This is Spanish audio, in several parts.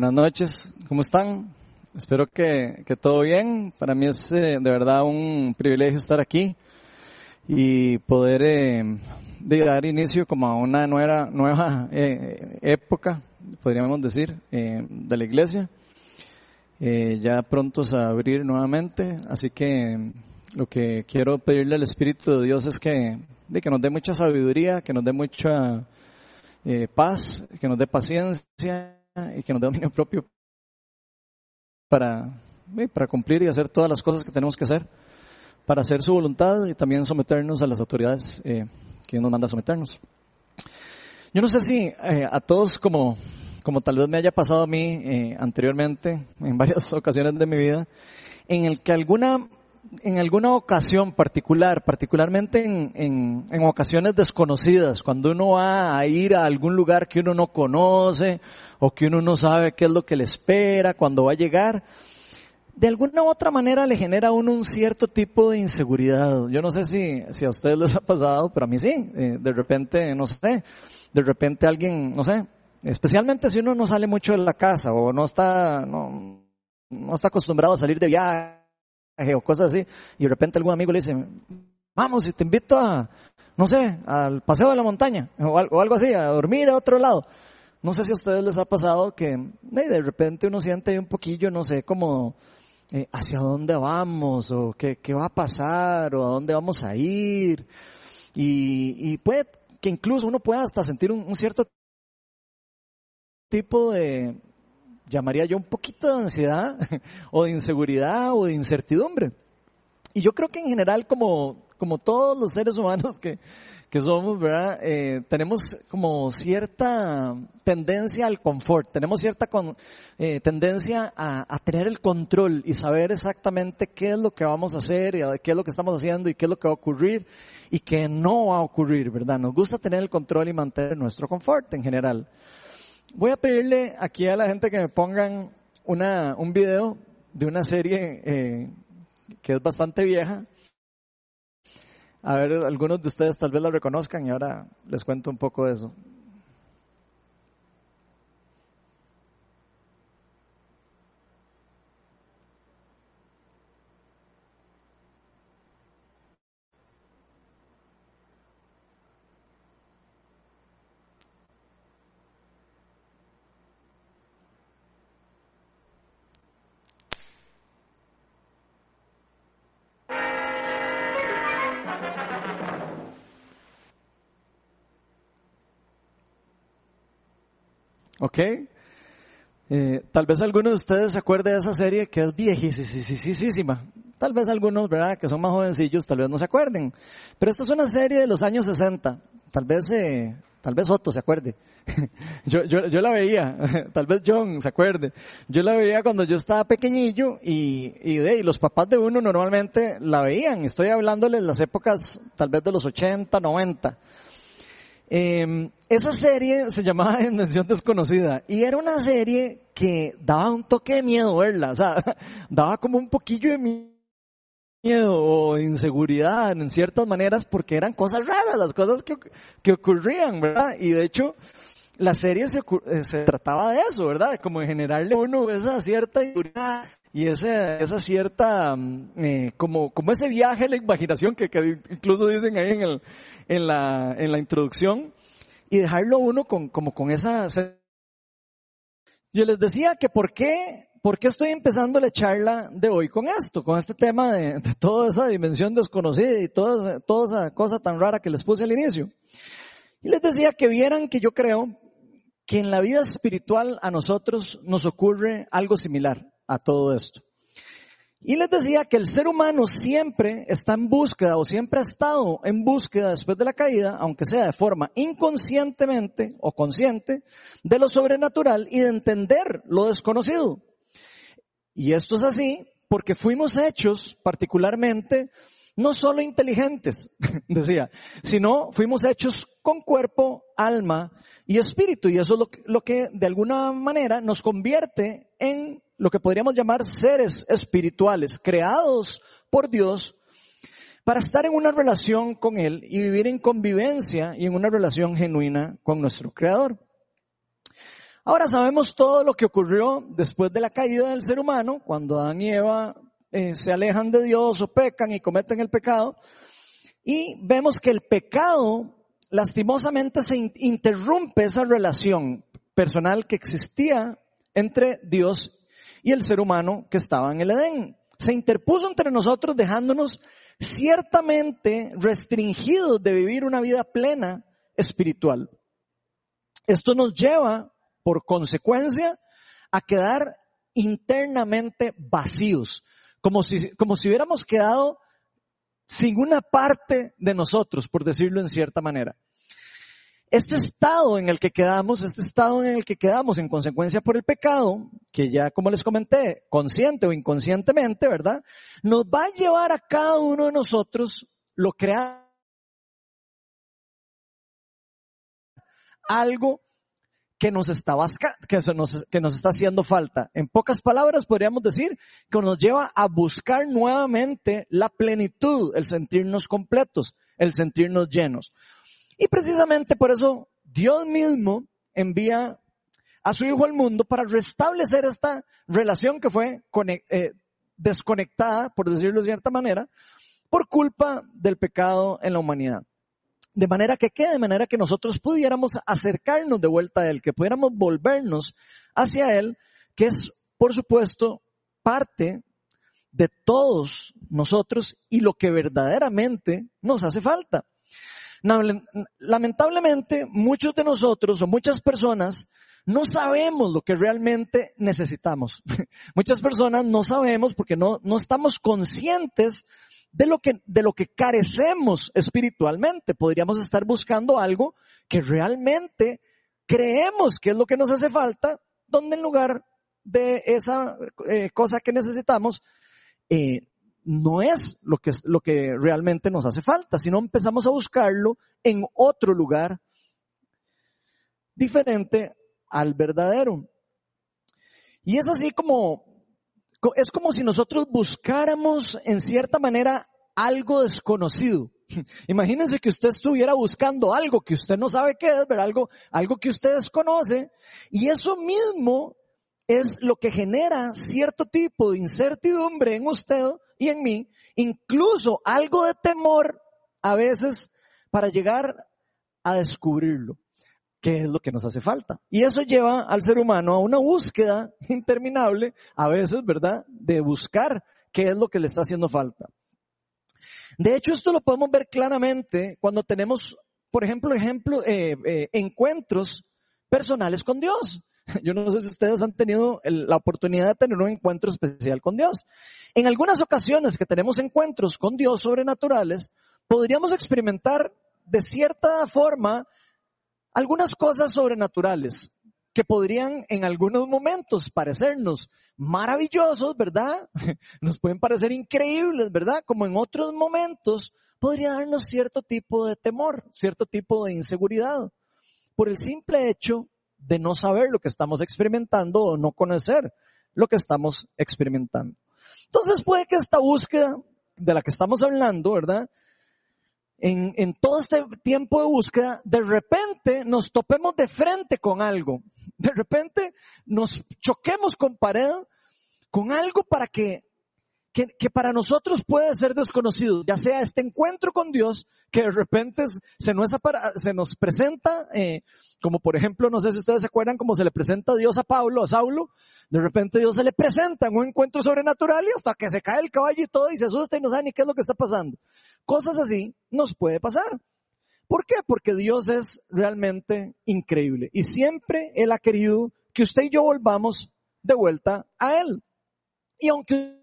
buenas noches. ¿Cómo están? Espero que, que todo bien. Para mí es eh, de verdad un privilegio estar aquí y poder eh, dar inicio como a una nueva, nueva eh, época, podríamos decir, de la iglesia. ya prontos a abrir nuevamente, así que lo que quiero pedirle al Espíritu de Dios es que, de que nos dé mucha sabiduría, que nos dé mucha paz, que nos dé paciencia y que nos dé dominio propio para, para cumplir y hacer todas las cosas que tenemos que hacer, para hacer su voluntad y también someternos a las autoridades eh, que nos manda a someternos. Yo no sé si eh, a todos como, como tal vez me haya pasado a mí eh, anteriormente, en varias ocasiones de mi vida, en el que alguna en alguna ocasión particular, particularmente en, en, en, ocasiones desconocidas, cuando uno va a ir a algún lugar que uno no conoce o que uno no sabe qué es lo que le espera cuando va a llegar, de alguna u otra manera le genera a uno un cierto tipo de inseguridad. Yo no sé si, si a ustedes les ha pasado, pero a mí sí. Eh, de repente, no sé, de repente alguien, no sé, especialmente si uno no sale mucho de la casa o no está, no, no está acostumbrado a salir de viaje o cosas así, y de repente algún amigo le dice, vamos, y te invito a, no sé, al paseo de la montaña, o algo, así, a dormir a otro lado. No sé si a ustedes les ha pasado que de repente uno siente un poquillo, no sé, como eh, hacia dónde vamos, o qué, qué, va a pasar, o a dónde vamos a ir. Y, y puede que incluso uno pueda hasta sentir un cierto tipo de, llamaría yo un poquito de ansiedad o de inseguridad o de incertidumbre. Y yo creo que en general, como, como todos los seres humanos que, que somos, ¿verdad? Eh, tenemos como cierta tendencia al confort, tenemos cierta eh, tendencia a, a, tener el control y saber exactamente qué es lo que vamos a hacer y qué es lo que estamos haciendo y qué es lo que va a ocurrir y qué no va a ocurrir, ¿verdad? Nos gusta tener el control y mantener nuestro confort en general. Voy a pedirle aquí a la gente que me pongan una, un video de una serie eh, que es bastante vieja. A ver, algunos de ustedes tal vez la reconozcan y ahora les cuento un poco de eso. ¿Ok? Eh, tal vez algunos de ustedes se acuerden de esa serie que es viejísima. Tal vez algunos, ¿verdad? Que son más jovencillos, tal vez no se acuerden. Pero esta es una serie de los años 60. Tal vez, eh, tal vez Otto se acuerde. yo, yo, la veía. tal vez John se acuerde. Yo la veía cuando yo estaba pequeñillo y, y, y los papás de uno normalmente la veían. Estoy hablándoles las épocas tal vez de los 80, 90. Eh, esa serie se llamaba Dimensión Desconocida y era una serie que daba un toque de miedo verla, o sea, daba como un poquillo de miedo o inseguridad en ciertas maneras porque eran cosas raras, las cosas que, que ocurrían, ¿verdad? Y de hecho, la serie se, eh, se trataba de eso, ¿verdad? Como de generarle uno esa cierta inseguridad y esa, esa cierta, mm, eh, como, como ese viaje a la imaginación que, que, incluso dicen ahí en, el, en, la, en la introducción, y dejarlo uno con, como con esa... Yo les decía que por qué, por qué estoy empezando la charla de hoy con esto, con este tema de, de toda esa dimensión desconocida y toda, toda esa cosa tan rara que les puse al inicio. Y les decía que vieran que yo creo que en la vida espiritual a nosotros nos ocurre algo similar a todo esto. Y les decía que el ser humano siempre está en búsqueda o siempre ha estado en búsqueda después de la caída, aunque sea de forma inconscientemente o consciente, de lo sobrenatural y de entender lo desconocido. Y esto es así porque fuimos hechos particularmente no solo inteligentes, decía, sino fuimos hechos con cuerpo, alma y espíritu. Y eso es lo que, lo que de alguna manera nos convierte en lo que podríamos llamar seres espirituales, creados por Dios para estar en una relación con Él y vivir en convivencia y en una relación genuina con nuestro Creador. Ahora sabemos todo lo que ocurrió después de la caída del ser humano, cuando Adán y Eva eh, se alejan de Dios o pecan y cometen el pecado. Y vemos que el pecado lastimosamente se interrumpe esa relación personal que existía entre Dios y el ser humano que estaba en el Edén. Se interpuso entre nosotros dejándonos ciertamente restringidos de vivir una vida plena espiritual. Esto nos lleva, por consecuencia, a quedar internamente vacíos, como si, como si hubiéramos quedado sin una parte de nosotros, por decirlo en cierta manera. Este estado en el que quedamos, este estado en el que quedamos en consecuencia por el pecado, que ya como les comenté, consciente o inconscientemente, ¿verdad? Nos va a llevar a cada uno de nosotros lo crea algo que nos está que nos, que nos está haciendo falta. En pocas palabras podríamos decir que nos lleva a buscar nuevamente la plenitud, el sentirnos completos, el sentirnos llenos. Y precisamente por eso Dios mismo envía a su Hijo al mundo para restablecer esta relación que fue eh, desconectada, por decirlo de cierta manera, por culpa del pecado en la humanidad. De manera que quede, de manera que nosotros pudiéramos acercarnos de vuelta a Él, que pudiéramos volvernos hacia Él, que es, por supuesto, parte de todos nosotros y lo que verdaderamente nos hace falta. Lamentablemente, muchos de nosotros o muchas personas no sabemos lo que realmente necesitamos. Muchas personas no sabemos porque no, no estamos conscientes de lo que, de lo que carecemos espiritualmente. Podríamos estar buscando algo que realmente creemos que es lo que nos hace falta, donde en lugar de esa eh, cosa que necesitamos, eh, no es lo que, lo que realmente nos hace falta, sino empezamos a buscarlo en otro lugar diferente al verdadero. Y es así como, es como si nosotros buscáramos en cierta manera algo desconocido. Imagínense que usted estuviera buscando algo que usted no sabe qué es, pero algo, algo que usted desconoce, y eso mismo es lo que genera cierto tipo de incertidumbre en usted y en mí, incluso algo de temor a veces para llegar a descubrirlo, que es lo que nos hace falta. Y eso lleva al ser humano a una búsqueda interminable, a veces, ¿verdad?, de buscar qué es lo que le está haciendo falta. De hecho, esto lo podemos ver claramente cuando tenemos, por ejemplo, ejemplo eh, eh, encuentros personales con Dios. Yo no sé si ustedes han tenido la oportunidad de tener un encuentro especial con Dios. En algunas ocasiones que tenemos encuentros con Dios sobrenaturales, podríamos experimentar de cierta forma algunas cosas sobrenaturales que podrían en algunos momentos parecernos maravillosos, ¿verdad? Nos pueden parecer increíbles, ¿verdad? Como en otros momentos podría darnos cierto tipo de temor, cierto tipo de inseguridad, por el simple hecho de no saber lo que estamos experimentando o no conocer lo que estamos experimentando. Entonces puede que esta búsqueda de la que estamos hablando, ¿verdad? En, todo este tiempo de búsqueda, de repente nos topemos de frente con algo. De repente nos choquemos con pared, con algo para que que, para nosotros puede ser desconocido, ya sea este encuentro con Dios, que de repente se nos, se nos presenta, eh, como por ejemplo, no sé si ustedes se acuerdan cómo se le presenta a Dios a Pablo, a Saulo, de repente Dios se le presenta en un encuentro sobrenatural y hasta que se cae el caballo y todo y se asusta y no sabe ni qué es lo que está pasando. Cosas así nos puede pasar. ¿Por qué? Porque Dios es realmente increíble y siempre Él ha querido que usted y yo volvamos de vuelta a Él. Y aunque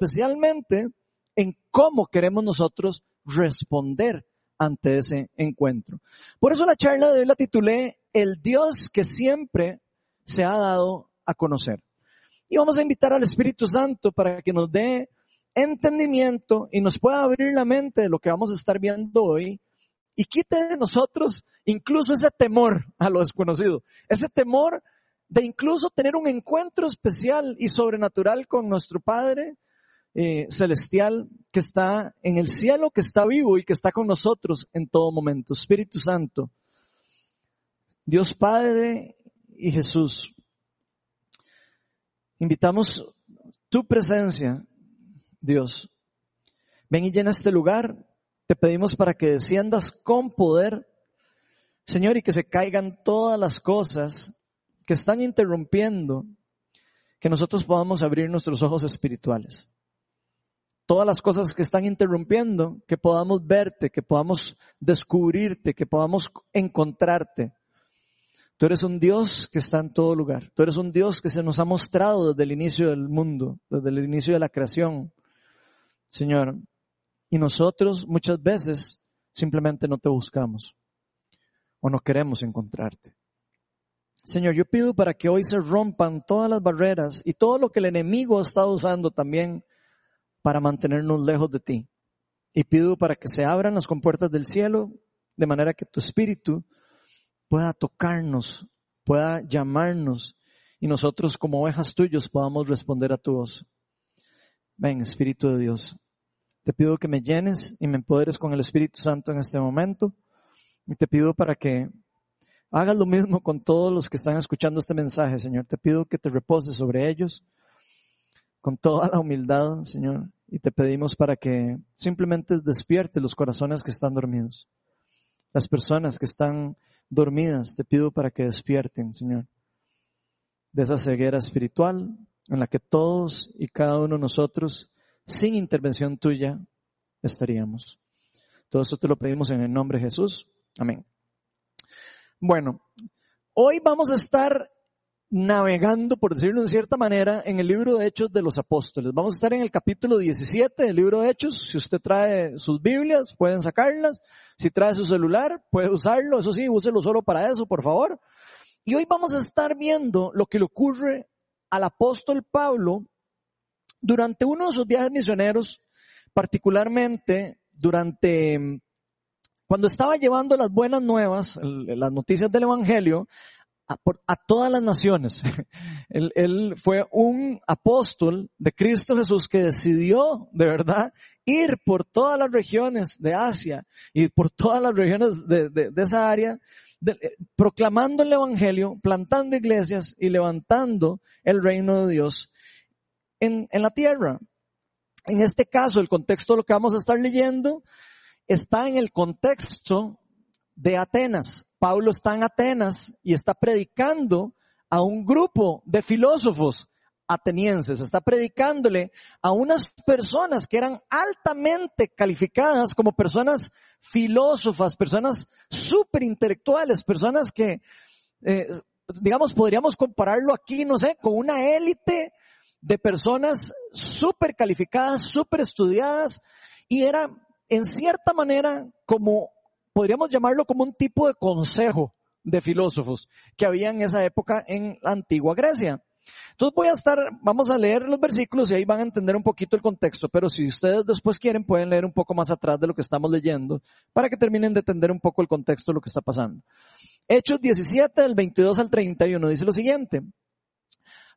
especialmente en cómo queremos nosotros responder ante ese encuentro. Por eso la charla de hoy la titulé El Dios que siempre se ha dado a conocer. Y vamos a invitar al Espíritu Santo para que nos dé entendimiento y nos pueda abrir la mente de lo que vamos a estar viendo hoy y quite de nosotros incluso ese temor a lo desconocido, ese temor de incluso tener un encuentro especial y sobrenatural con nuestro Padre eh, celestial que está en el cielo, que está vivo y que está con nosotros en todo momento. Espíritu Santo, Dios Padre y Jesús, invitamos tu presencia, Dios. Ven y llena este lugar. Te pedimos para que desciendas con poder, Señor, y que se caigan todas las cosas que están interrumpiendo que nosotros podamos abrir nuestros ojos espirituales. Todas las cosas que están interrumpiendo, que podamos verte, que podamos descubrirte, que podamos encontrarte. Tú eres un Dios que está en todo lugar. Tú eres un Dios que se nos ha mostrado desde el inicio del mundo, desde el inicio de la creación. Señor, y nosotros muchas veces simplemente no te buscamos o no queremos encontrarte. Señor, yo pido para que hoy se rompan todas las barreras y todo lo que el enemigo ha estado usando también para mantenernos lejos de ti. Y pido para que se abran las compuertas del cielo de manera que tu espíritu pueda tocarnos, pueda llamarnos y nosotros como ovejas tuyos podamos responder a tu voz. Ven, Espíritu de Dios, te pido que me llenes y me empoderes con el Espíritu Santo en este momento y te pido para que Hagas lo mismo con todos los que están escuchando este mensaje, Señor. Te pido que te reposes sobre ellos con toda la humildad, Señor. Y te pedimos para que simplemente despierte los corazones que están dormidos. Las personas que están dormidas, te pido para que despierten, Señor, de esa ceguera espiritual en la que todos y cada uno de nosotros, sin intervención tuya, estaríamos. Todo eso te lo pedimos en el nombre de Jesús. Amén. Bueno, hoy vamos a estar navegando, por decirlo de cierta manera, en el libro de Hechos de los Apóstoles. Vamos a estar en el capítulo 17 del libro de Hechos. Si usted trae sus Biblias, pueden sacarlas. Si trae su celular, puede usarlo. Eso sí, úselo solo para eso, por favor. Y hoy vamos a estar viendo lo que le ocurre al apóstol Pablo durante uno de sus viajes misioneros, particularmente durante cuando estaba llevando las buenas nuevas, las noticias del Evangelio, a, todas las naciones. él, fue un apóstol de Cristo Jesús que decidió, de verdad, ir por todas las regiones de Asia y por todas las regiones de, esa área, eh, proclamando el Evangelio, plantando iglesias y levantando el reino de Dios en, en la tierra. En este caso, el contexto de lo que vamos a estar leyendo está en el contexto de Atenas. Pablo está en Atenas y está predicando a un grupo de filósofos atenienses, está predicándole a unas personas que eran altamente calificadas como personas filósofas, personas súper intelectuales, personas que, eh, digamos, podríamos compararlo aquí, no sé, con una élite de personas súper calificadas, súper estudiadas, y era en cierta manera como, podríamos llamarlo como un tipo de consejo de filósofos que había en esa época en la antigua Grecia. Entonces voy a estar, vamos a leer los versículos y ahí van a entender un poquito el contexto, pero si ustedes después quieren pueden leer un poco más atrás de lo que estamos leyendo para que terminen de entender un poco el contexto de lo que está pasando. Hechos 17 del 22 al 31 dice lo siguiente.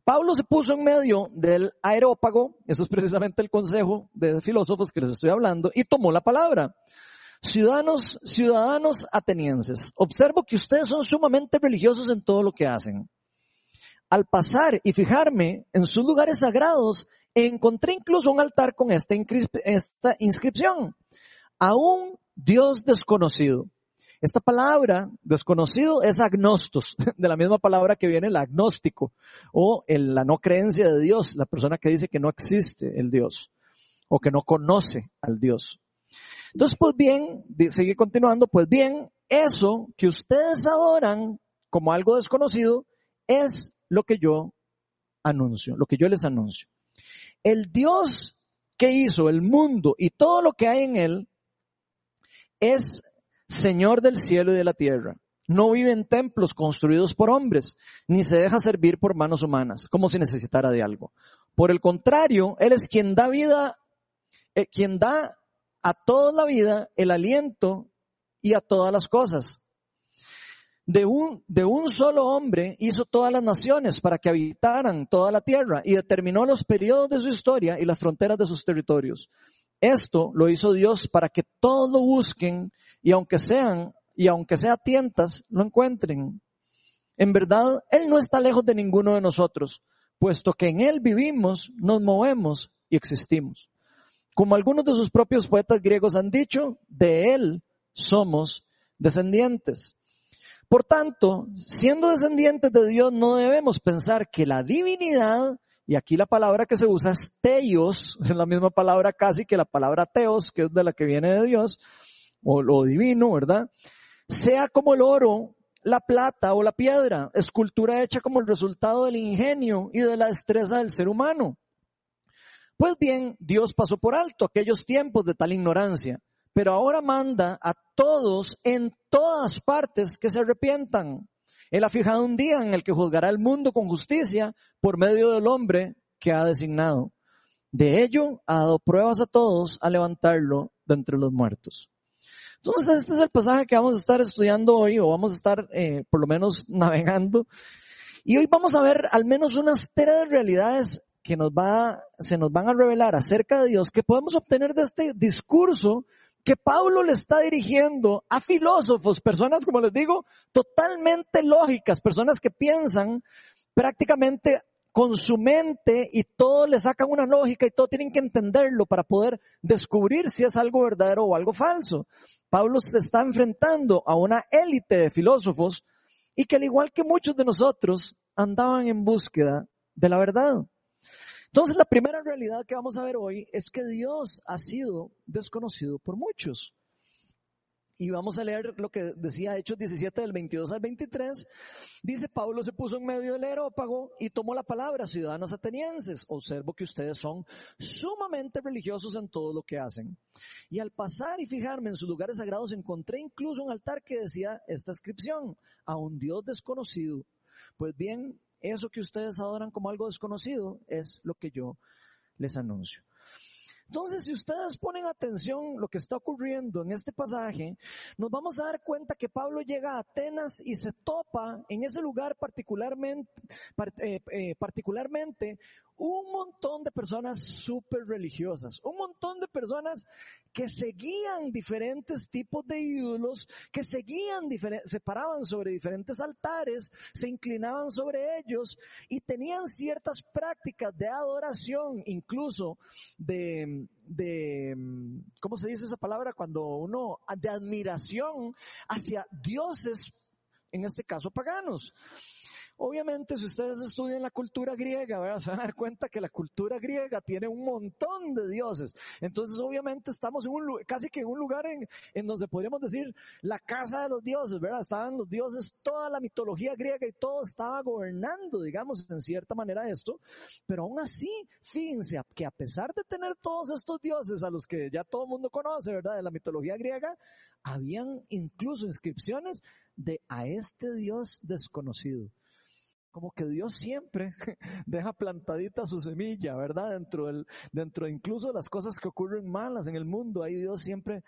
Pablo se puso en medio del aerópago, eso es precisamente el consejo de filósofos que les estoy hablando, y tomó la palabra. Ciudadanos, ciudadanos atenienses, observo que ustedes son sumamente religiosos en todo lo que hacen. Al pasar y fijarme en sus lugares sagrados, encontré incluso un altar con esta, inscripción. A un Dios desconocido. Esta palabra, desconocido, es agnostos, de la misma palabra que viene el agnóstico, o la no creencia de Dios, la persona que dice que no existe el Dios, o que no conoce al Dios. Entonces, pues bien, sigue continuando, pues bien, eso que ustedes adoran como algo desconocido es lo que yo anuncio, lo que yo les anuncio. El Dios que hizo el mundo y todo lo que hay en él es Señor del cielo y de la tierra. No vive en templos construidos por hombres, ni se deja servir por manos humanas, como si necesitara de algo. Por el contrario, Él es quien da vida, eh, quien da a toda la vida el aliento y a todas las cosas. De un, de un solo hombre hizo todas las naciones para que habitaran toda la tierra y determinó los periodos de su historia y las fronteras de sus territorios. Esto lo hizo Dios para que todos lo busquen y aunque sean, y aunque sea tientas, lo encuentren. En verdad, Él no está lejos de ninguno de nosotros, puesto que en Él vivimos, nos movemos y existimos. Como algunos de sus propios poetas griegos han dicho, de Él somos descendientes. Por tanto, siendo descendientes de Dios, no debemos pensar que la divinidad, y aquí la palabra que se usa es teos, es la misma palabra casi que la palabra teos, que es de la que viene de Dios, o lo divino, ¿verdad? Sea como el oro la plata o la piedra, escultura hecha como el resultado del ingenio y de la destreza del ser humano. Pues bien, Dios pasó por alto aquellos tiempos de tal ignorancia, pero ahora manda a todos en todas partes que se arrepientan. Él ha fijado un día en el que juzgará el mundo con justicia por medio del hombre que ha designado. De ello ha dado pruebas a todos a levantarlo de entre los muertos. Entonces, este es el pasaje que vamos a estar estudiando hoy, o vamos a estar eh, por lo menos navegando. Y hoy vamos a ver al menos unas tres realidades que nos va, se nos van a revelar acerca de Dios, que podemos obtener de este discurso que Pablo le está dirigiendo a filósofos, personas, como les digo, totalmente lógicas, personas que piensan prácticamente con su mente y todo le sacan una lógica y todo tienen que entenderlo para poder descubrir si es algo verdadero o algo falso. Pablo se está enfrentando a una élite de filósofos y que al igual que muchos de nosotros andaban en búsqueda de la verdad. Entonces la primera realidad que vamos a ver hoy es que Dios ha sido desconocido por muchos. Y vamos a leer lo que decía Hechos 17 del 22 al 23. Dice, Pablo se puso en medio del aerópago y tomó la palabra, ciudadanos atenienses, observo que ustedes son sumamente religiosos en todo lo que hacen. Y al pasar y fijarme en sus lugares sagrados encontré incluso un altar que decía esta inscripción, a un Dios desconocido. Pues bien, eso que ustedes adoran como algo desconocido es lo que yo les anuncio. Entonces, si ustedes ponen atención lo que está ocurriendo en este pasaje, nos vamos a dar cuenta que Pablo llega a Atenas y se topa en ese lugar particularmente, eh, eh, particularmente un montón de personas súper religiosas, un montón de personas que seguían diferentes tipos de ídolos, que seguían, se paraban sobre diferentes altares, se inclinaban sobre ellos y tenían ciertas prácticas de adoración, incluso de, de, ¿cómo se dice esa palabra? Cuando uno, de admiración hacia dioses, en este caso paganos. Obviamente, si ustedes estudian la cultura griega, se van a dar cuenta que la cultura griega tiene un montón de dioses. Entonces, obviamente, estamos en un casi que en un lugar en, en donde podríamos decir la casa de los dioses, ¿verdad? Estaban los dioses, toda la mitología griega y todo estaba gobernando, digamos, en cierta manera esto. Pero aún así, fíjense que a pesar de tener todos estos dioses a los que ya todo el mundo conoce, ¿verdad? De la mitología griega, habían incluso inscripciones de a este dios desconocido como que Dios siempre deja plantadita su semilla, ¿verdad? Dentro del, dentro incluso las cosas que ocurren malas en el mundo, ahí Dios siempre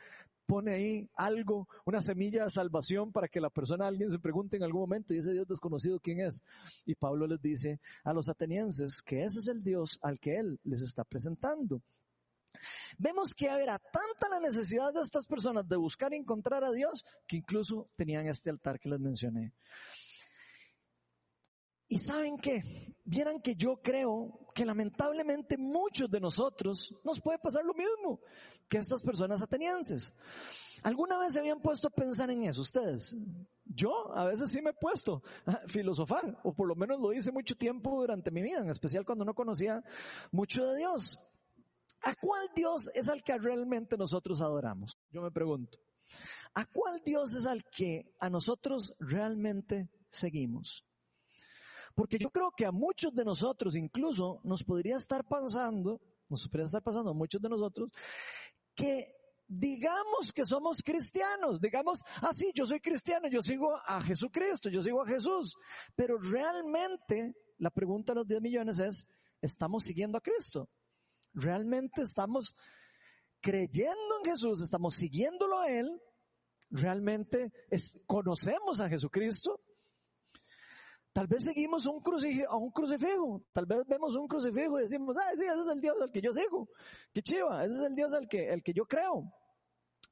pone ahí algo, una semilla de salvación para que la persona, alguien se pregunte en algún momento y ese Dios desconocido quién es. Y Pablo les dice a los atenienses que ese es el Dios al que él les está presentando. Vemos que era tanta la necesidad de estas personas de buscar y encontrar a Dios que incluso tenían este altar que les mencioné. Y saben qué, vieran que yo creo que lamentablemente muchos de nosotros nos puede pasar lo mismo que estas personas atenienses. ¿Alguna vez se habían puesto a pensar en eso ustedes? Yo a veces sí me he puesto a filosofar, o por lo menos lo hice mucho tiempo durante mi vida, en especial cuando no conocía mucho de Dios. ¿A cuál Dios es al que realmente nosotros adoramos? Yo me pregunto. ¿A cuál Dios es al que a nosotros realmente seguimos? Porque yo creo que a muchos de nosotros incluso nos podría estar pasando, nos podría estar pasando a muchos de nosotros, que digamos que somos cristianos, digamos, ah sí, yo soy cristiano, yo sigo a Jesucristo, yo sigo a Jesús, pero realmente la pregunta de los 10 millones es, ¿estamos siguiendo a Cristo? ¿Realmente estamos creyendo en Jesús, estamos siguiéndolo a Él? ¿Realmente conocemos a Jesucristo? Tal vez seguimos un a un crucifijo. Tal vez vemos un crucifijo y decimos, ah, sí, ese es el Dios al que yo sigo. Qué chiva, ese es el Dios al que, el que yo creo.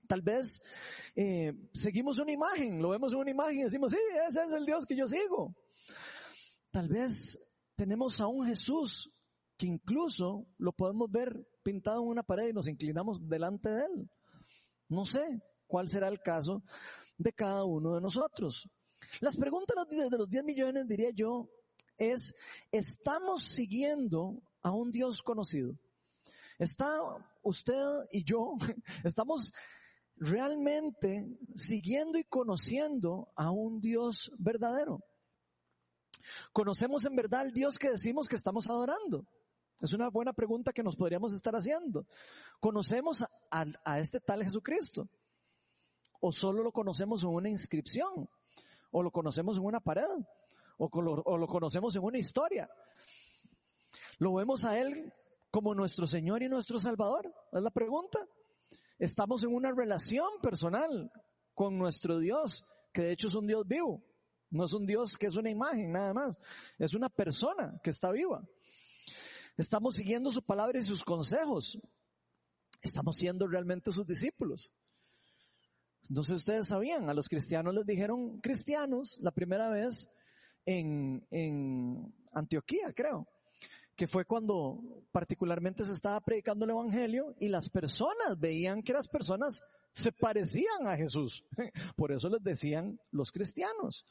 Tal vez eh, seguimos una imagen, lo vemos en una imagen y decimos, sí, ese es el Dios que yo sigo. Tal vez tenemos a un Jesús que incluso lo podemos ver pintado en una pared y nos inclinamos delante de él. No sé cuál será el caso de cada uno de nosotros. Las preguntas de los 10 millones, diría yo, es, ¿estamos siguiendo a un Dios conocido? ¿Está usted y yo, estamos realmente siguiendo y conociendo a un Dios verdadero? ¿Conocemos en verdad al Dios que decimos que estamos adorando? Es una buena pregunta que nos podríamos estar haciendo. ¿Conocemos a, a este tal Jesucristo? ¿O solo lo conocemos en una inscripción? O lo conocemos en una pared, o lo, conocemos en una historia. Lo vemos a Él como nuestro Señor y nuestro Salvador. Es la pregunta. Estamos en una relación personal con nuestro Dios, que de hecho es un Dios vivo. No es un Dios que es una imagen nada más. Es una persona que está viva. Estamos siguiendo su palabra y sus consejos. Estamos siendo realmente sus discípulos. Entonces ustedes sabían, a los cristianos les dijeron cristianos la primera vez en, en Antioquía, creo, que fue cuando particularmente se estaba predicando el Evangelio y las personas veían que las personas se parecían a Jesús. Por eso les decían los cristianos.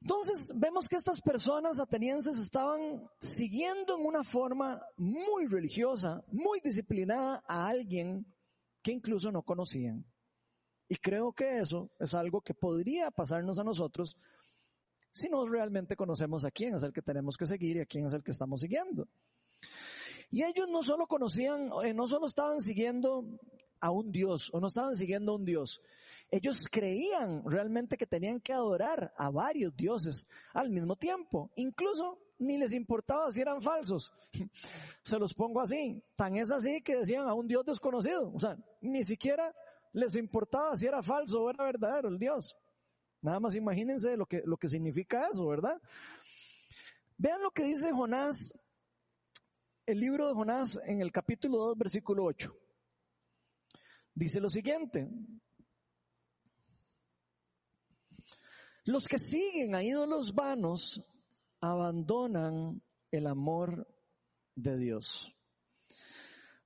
Entonces vemos que estas personas atenienses estaban siguiendo en una forma muy religiosa, muy disciplinada a alguien que incluso no conocían. Y creo que eso es algo que podría pasarnos a nosotros si no realmente conocemos a quién es el que tenemos que seguir y a quién es el que estamos siguiendo. Y ellos no solo conocían, eh, no solo estaban siguiendo a un Dios o no estaban siguiendo a un Dios. Ellos creían realmente que tenían que adorar a varios dioses al mismo tiempo. Incluso ni les importaba si eran falsos. Se los pongo así. Tan es así que decían a un Dios desconocido. O sea, ni siquiera les importaba si era falso o era verdadero el Dios. Nada más imagínense lo que, lo que significa eso, ¿verdad? Vean lo que dice Jonás, el libro de Jonás en el capítulo 2, versículo 8. Dice lo siguiente. Los que siguen a ídolos vanos abandonan el amor de Dios.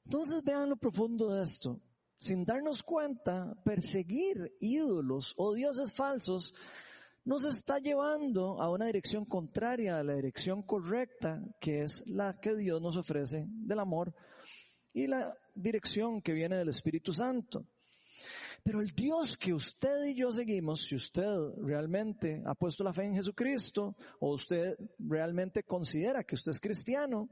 Entonces vean lo profundo de esto sin darnos cuenta, perseguir ídolos o dioses falsos nos está llevando a una dirección contraria a la dirección correcta, que es la que Dios nos ofrece del amor y la dirección que viene del Espíritu Santo. Pero el Dios que usted y yo seguimos, si usted realmente ha puesto la fe en Jesucristo o usted realmente considera que usted es cristiano,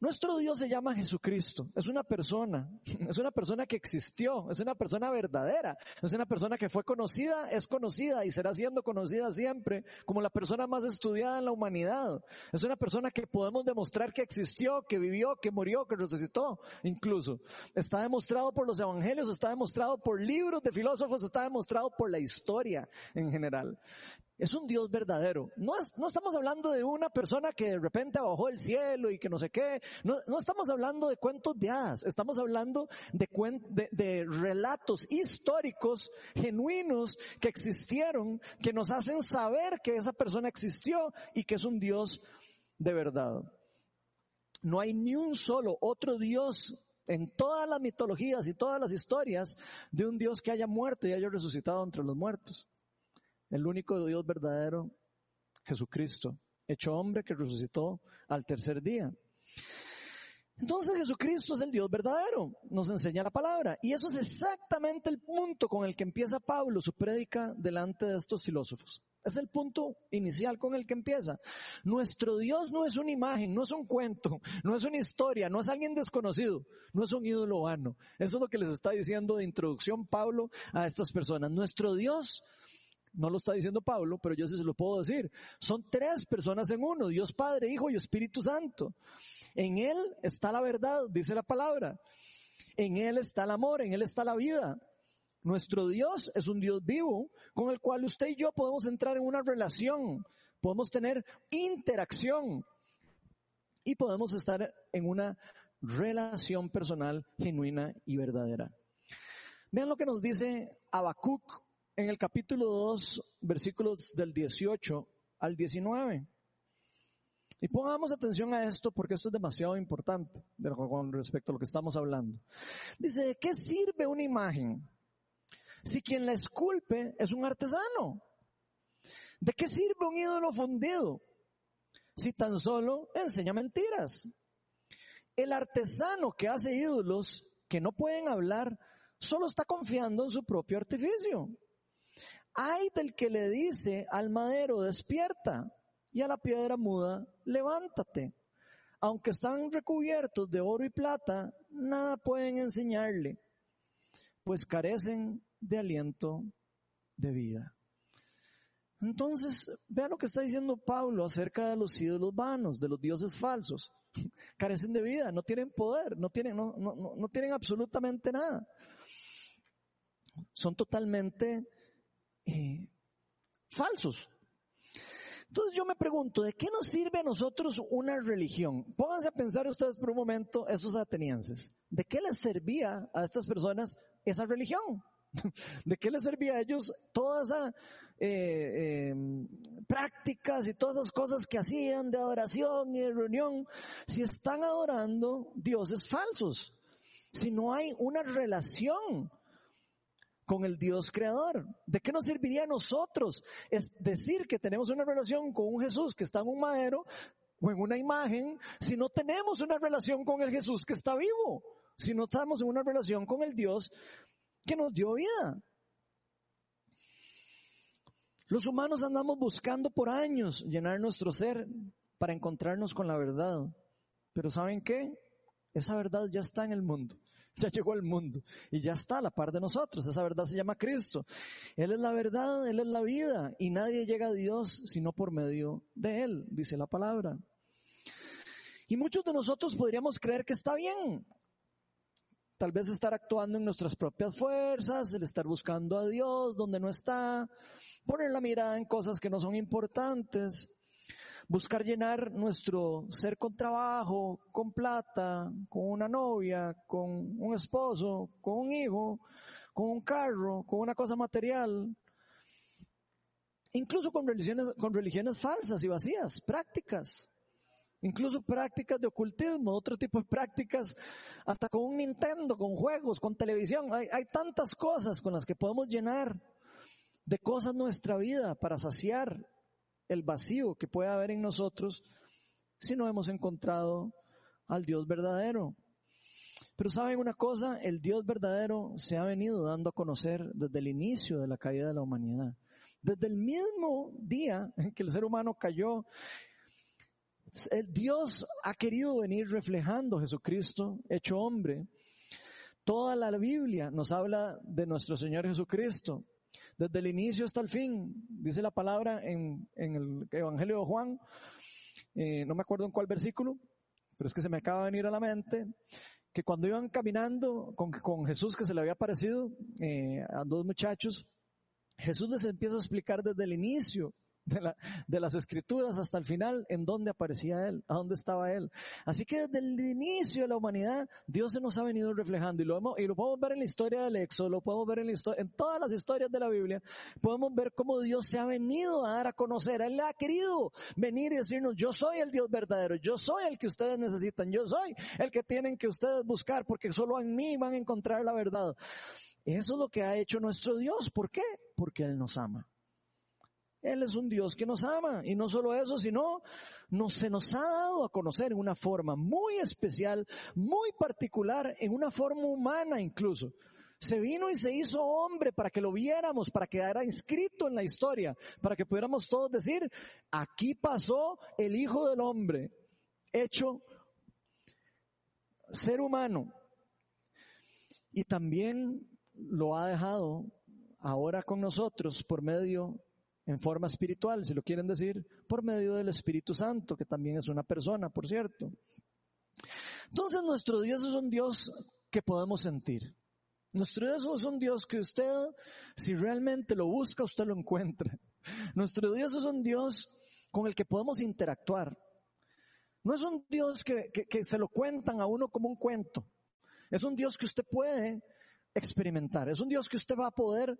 nuestro Dios se llama Jesucristo. Es una persona. Es una persona que existió. Es una persona verdadera. Es una persona que fue conocida, es conocida y será siendo conocida siempre como la persona más estudiada en la humanidad. Es una persona que podemos demostrar que existió, que vivió, que murió, que resucitó incluso. Está demostrado por los evangelios, está demostrado por libros de filósofos, está demostrado por la historia en general. Es un Dios verdadero. No, no estamos hablando de una persona que de repente bajó el cielo y que no sé qué. No, no estamos hablando de cuentos de hadas. Estamos hablando de, de, de relatos históricos, genuinos, que existieron, que nos hacen saber que esa persona existió y que es un Dios de verdad. No hay ni un solo otro Dios en todas las mitologías y todas las historias de un Dios que haya muerto y haya resucitado entre los muertos el único Dios verdadero, Jesucristo, hecho hombre que resucitó al tercer día. Entonces Jesucristo es el Dios verdadero, nos enseña la palabra. Y eso es exactamente el punto con el que empieza Pablo su prédica delante de estos filósofos. Es el punto inicial con el que empieza. Nuestro Dios no es una imagen, no es un cuento, no es una historia, no es alguien desconocido, no es un ídolo vano. Eso es lo que les está diciendo de introducción Pablo a estas personas. Nuestro Dios no lo está diciendo Pablo, pero yo sí se lo puedo decir. Son tres personas en uno, Dios Padre, Hijo y Espíritu Santo. En Él está la verdad, dice la palabra. En Él está el amor, en Él está la vida. Nuestro Dios es un Dios vivo con el cual usted y yo podemos entrar en una relación, podemos tener interacción y podemos estar en una relación personal genuina y verdadera. Vean lo que nos dice Habacuc en el capítulo 2, versículos del 18 al 19. Y pongamos atención a esto porque esto es demasiado importante con respecto a lo que estamos hablando. Dice, ¿de qué sirve una imagen? si quien la esculpe es un artesano? ¿De qué sirve un ídolo fundido si tan solo enseña mentiras? El artesano que hace ídolos que no pueden hablar solo está confiando en su propio artificio. Hay del que le dice al madero despierta y a la piedra muda levántate. Aunque están recubiertos de oro y plata, nada pueden enseñarle, pues carecen de aliento de vida. Entonces, vean lo que está diciendo Pablo acerca de los ídolos vanos, de los dioses falsos. Carecen de vida, no tienen poder, no tienen, no, no, no tienen absolutamente nada. Son totalmente eh, falsos. Entonces yo me pregunto, ¿de qué nos sirve a nosotros una religión? Pónganse a pensar ustedes por un momento, esos atenienses. ¿De qué les servía a estas personas esa religión? ¿De qué les servía a ellos todas esas eh, em, prácticas y todas esas cosas que hacían de adoración y de reunión si están adorando dioses falsos? Si no hay una relación con el Dios creador. ¿De qué nos serviría a nosotros? Es decir que tenemos una relación con un Jesús que está en un madero o en una imagen si no tenemos una relación con el Jesús que está vivo. Si no estamos en una relación con el Dios que nos dio vida. Los humanos andamos buscando por años llenar nuestro ser para encontrarnos con la verdad. Pero ¿saben qué? Esa verdad ya está en el mundo, ya llegó al mundo y ya está a la par de nosotros. Esa verdad se llama Cristo. Él es la verdad, Él es la vida y nadie llega a Dios sino por medio de Él, dice la palabra. Y muchos de nosotros podríamos creer que está bien. Tal vez estar actuando en nuestras propias fuerzas, el estar buscando a Dios donde no está, poner la mirada en cosas que no son importantes, buscar llenar nuestro ser con trabajo, con plata, con una novia, con un esposo, con un hijo, con un carro, con una cosa material, incluso con religiones, con religiones falsas y vacías, prácticas incluso prácticas de ocultismo, otro tipo de prácticas, hasta con un Nintendo, con juegos, con televisión. Hay, hay tantas cosas con las que podemos llenar de cosas nuestra vida para saciar el vacío que puede haber en nosotros si no hemos encontrado al Dios verdadero. Pero saben una cosa, el Dios verdadero se ha venido dando a conocer desde el inicio de la caída de la humanidad. Desde el mismo día en que el ser humano cayó el Dios ha querido venir reflejando Jesucristo hecho hombre. Toda la Biblia nos habla de nuestro Señor Jesucristo. Desde el inicio hasta el fin, dice la palabra en, el Evangelio de Juan, eh, no me acuerdo en cuál versículo, pero es que se me acaba de venir a la mente, que cuando iban caminando con, Jesús que se le había aparecido eh, a dos muchachos, Jesús les empieza a explicar desde el inicio de, la, de, las escrituras hasta el final en dónde aparecía Él, a dónde estaba Él. Así que desde el inicio de la humanidad, Dios se nos ha venido reflejando y lo, hemos, y lo podemos ver en la historia del Éxodo, lo podemos ver en, la historia, en todas las historias de la Biblia, podemos ver cómo Dios se ha venido a dar a conocer. Él ha querido venir y decirnos, yo soy el Dios verdadero, yo soy el que ustedes necesitan, yo soy el que tienen que ustedes buscar porque solo en mí van a encontrar la verdad. Eso es lo que ha hecho nuestro Dios. ¿Por qué? Porque Él nos ama. Él es un Dios que nos ama. Y no solo eso, sino nos, se nos ha dado a conocer en una forma muy especial, muy particular, en una forma humana incluso. Se vino y se hizo hombre para que lo viéramos, para que quedara inscrito en la historia, para que pudiéramos todos decir, aquí pasó el Hijo del Hombre, hecho ser humano. Y también lo ha dejado ahora con nosotros por medio, en forma espiritual, si lo quieren decir, por medio del Espíritu Santo, que también es una persona, por cierto. Entonces nuestro Dios es un Dios que podemos sentir. Nuestro Dios es un Dios que usted, si realmente lo busca, usted lo encuentra. Nuestro Dios es un Dios con el que podemos interactuar. No es un Dios que, que, se lo cuentan a uno como un cuento. Es un Dios que usted puede experimentar. Es un Dios que usted va a poder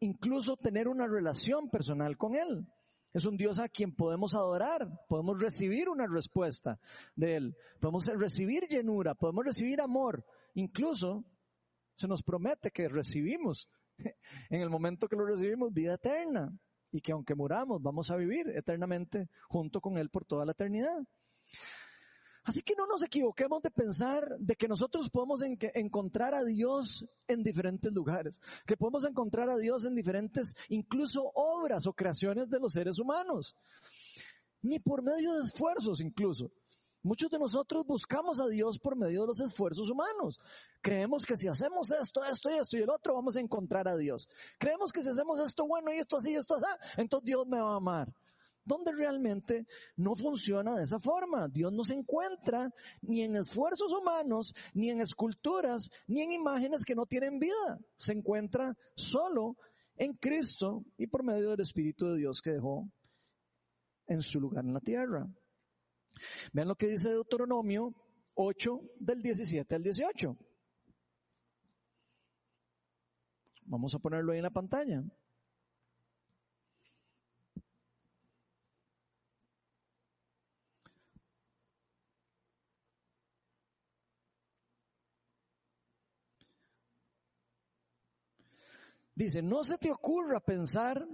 incluso tener una relación personal con Él. Es un Dios a quien podemos adorar, podemos recibir una respuesta de Él, podemos recibir llenura, podemos recibir amor. Incluso se nos promete que recibimos, en el momento que lo recibimos, vida eterna y que aunque muramos vamos a vivir eternamente junto con Él por toda la eternidad. Así que no nos equivoquemos de pensar de que nosotros podemos encontrar a Dios en diferentes lugares, que podemos encontrar a Dios en diferentes, incluso obras o creaciones de los seres humanos, ni por medio de esfuerzos incluso. Muchos de nosotros buscamos a Dios por medio de los esfuerzos humanos. Creemos que si hacemos esto, esto y esto y el otro, vamos a encontrar a Dios. Creemos que si hacemos esto bueno y esto así y esto así, entonces Dios me va a amar donde realmente no funciona de esa forma. Dios no se encuentra ni en esfuerzos humanos, ni en esculturas, ni en imágenes que no tienen vida. Se encuentra solo en Cristo y por medio del Espíritu de Dios que dejó en su lugar en la tierra. Vean lo que dice Deuteronomio 8 del 17 al 18. Vamos a ponerlo ahí en la pantalla. Dice, no se te ocurra pensar,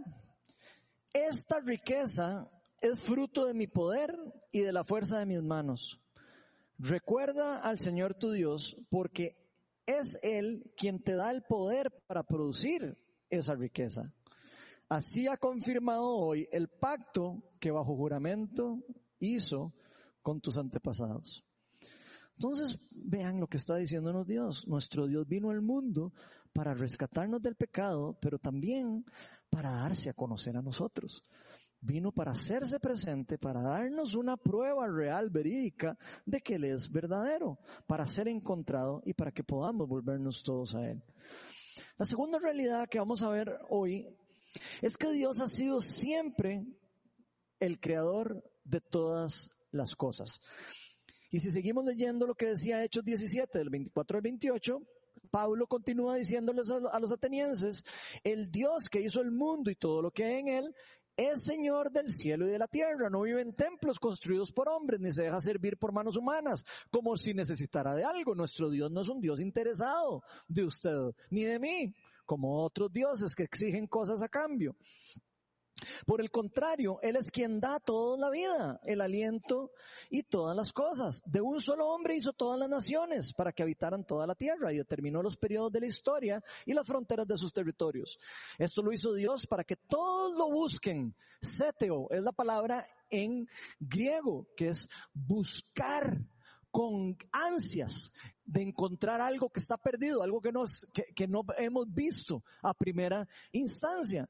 esta riqueza es fruto de mi poder y de la fuerza de mis manos. Recuerda al Señor tu Dios porque es Él quien te da el poder para producir esa riqueza. Así ha confirmado hoy el pacto que bajo juramento hizo con tus antepasados. Entonces, vean lo que está diciéndonos Dios. Nuestro Dios vino al mundo para rescatarnos del pecado, pero también para darse a conocer a nosotros. Vino para hacerse presente, para darnos una prueba real, verídica, de que Él es verdadero, para ser encontrado y para que podamos volvernos todos a Él. La segunda realidad que vamos a ver hoy es que Dios ha sido siempre el creador de todas las cosas. Y si seguimos leyendo lo que decía Hechos 17, del 24 al 28, Pablo continúa diciéndoles a los atenienses, el Dios que hizo el mundo y todo lo que hay en él, es Señor del cielo y de la tierra, no vive en templos construidos por hombres, ni se deja servir por manos humanas, como si necesitara de algo. Nuestro Dios no es un Dios interesado de usted, ni de mí, como otros dioses que exigen cosas a cambio. Por el contrario, Él es quien da toda la vida, el aliento y todas las cosas. De un solo hombre hizo todas las naciones para que habitaran toda la tierra y determinó los periodos de la historia y las fronteras de sus territorios. Esto lo hizo Dios para que todos lo busquen. Seteo es la palabra en griego que es buscar con ansias de encontrar algo que está perdido, algo que, nos, que, no hemos visto a primera instancia.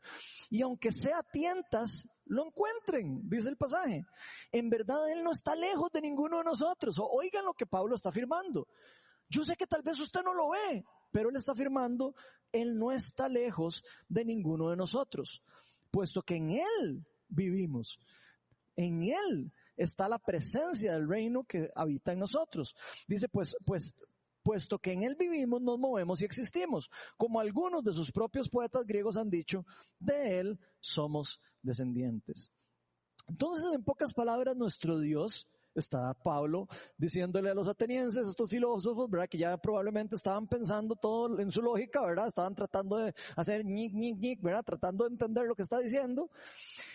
Y aunque sea tientas, lo encuentren, dice el pasaje. En verdad Él no está lejos de ninguno de nosotros. Oigan lo que Pablo está afirmando. Yo sé que tal vez usted no lo ve, pero Él está afirmando, Él no está lejos de ninguno de nosotros, puesto que en Él vivimos. En Él está la presencia del reino que habita en nosotros. Dice, pues, pues, puesto que en él vivimos, nos movemos y existimos. Como algunos de sus propios poetas griegos han dicho, de él somos descendientes. Entonces, en pocas palabras, nuestro Dios está Pablo diciéndole a los atenienses, estos filósofos, ¿verdad? Que ya probablemente estaban pensando todo en su lógica, ¿verdad? Estaban tratando de hacer ñic, ñic, ñic, ¿verdad? Tratando de entender lo que está diciendo.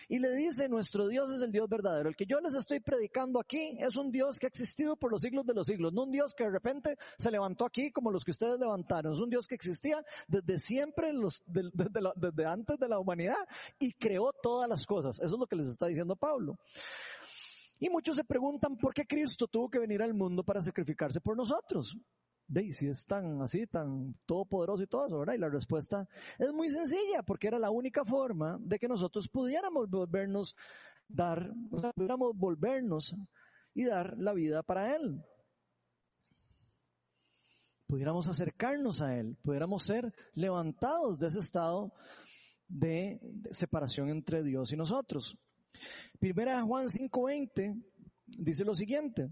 Y le dice, nuestro Dios es el Dios verdadero. El que yo les estoy predicando aquí es un Dios que ha existido por los siglos de los siglos. No un Dios que de repente se levantó aquí como los que ustedes levantaron. Es un Dios que existía desde siempre, desde antes de la humanidad y creó todas las cosas. Eso es lo que les está diciendo Pablo. Y muchos se preguntan por qué Cristo tuvo que venir al mundo para sacrificarse por nosotros. De si es tan así, tan todopoderoso y todo eso, ¿verdad? Y la respuesta es muy sencilla, porque era la única forma de que nosotros pudiéramos volvernos dar, o sea, pudiéramos volvernos y dar la vida para Él. Pudiéramos acercarnos a Él, pudiéramos ser levantados de ese estado de separación entre Dios y nosotros. Primera Juan 5:20 dice lo siguiente.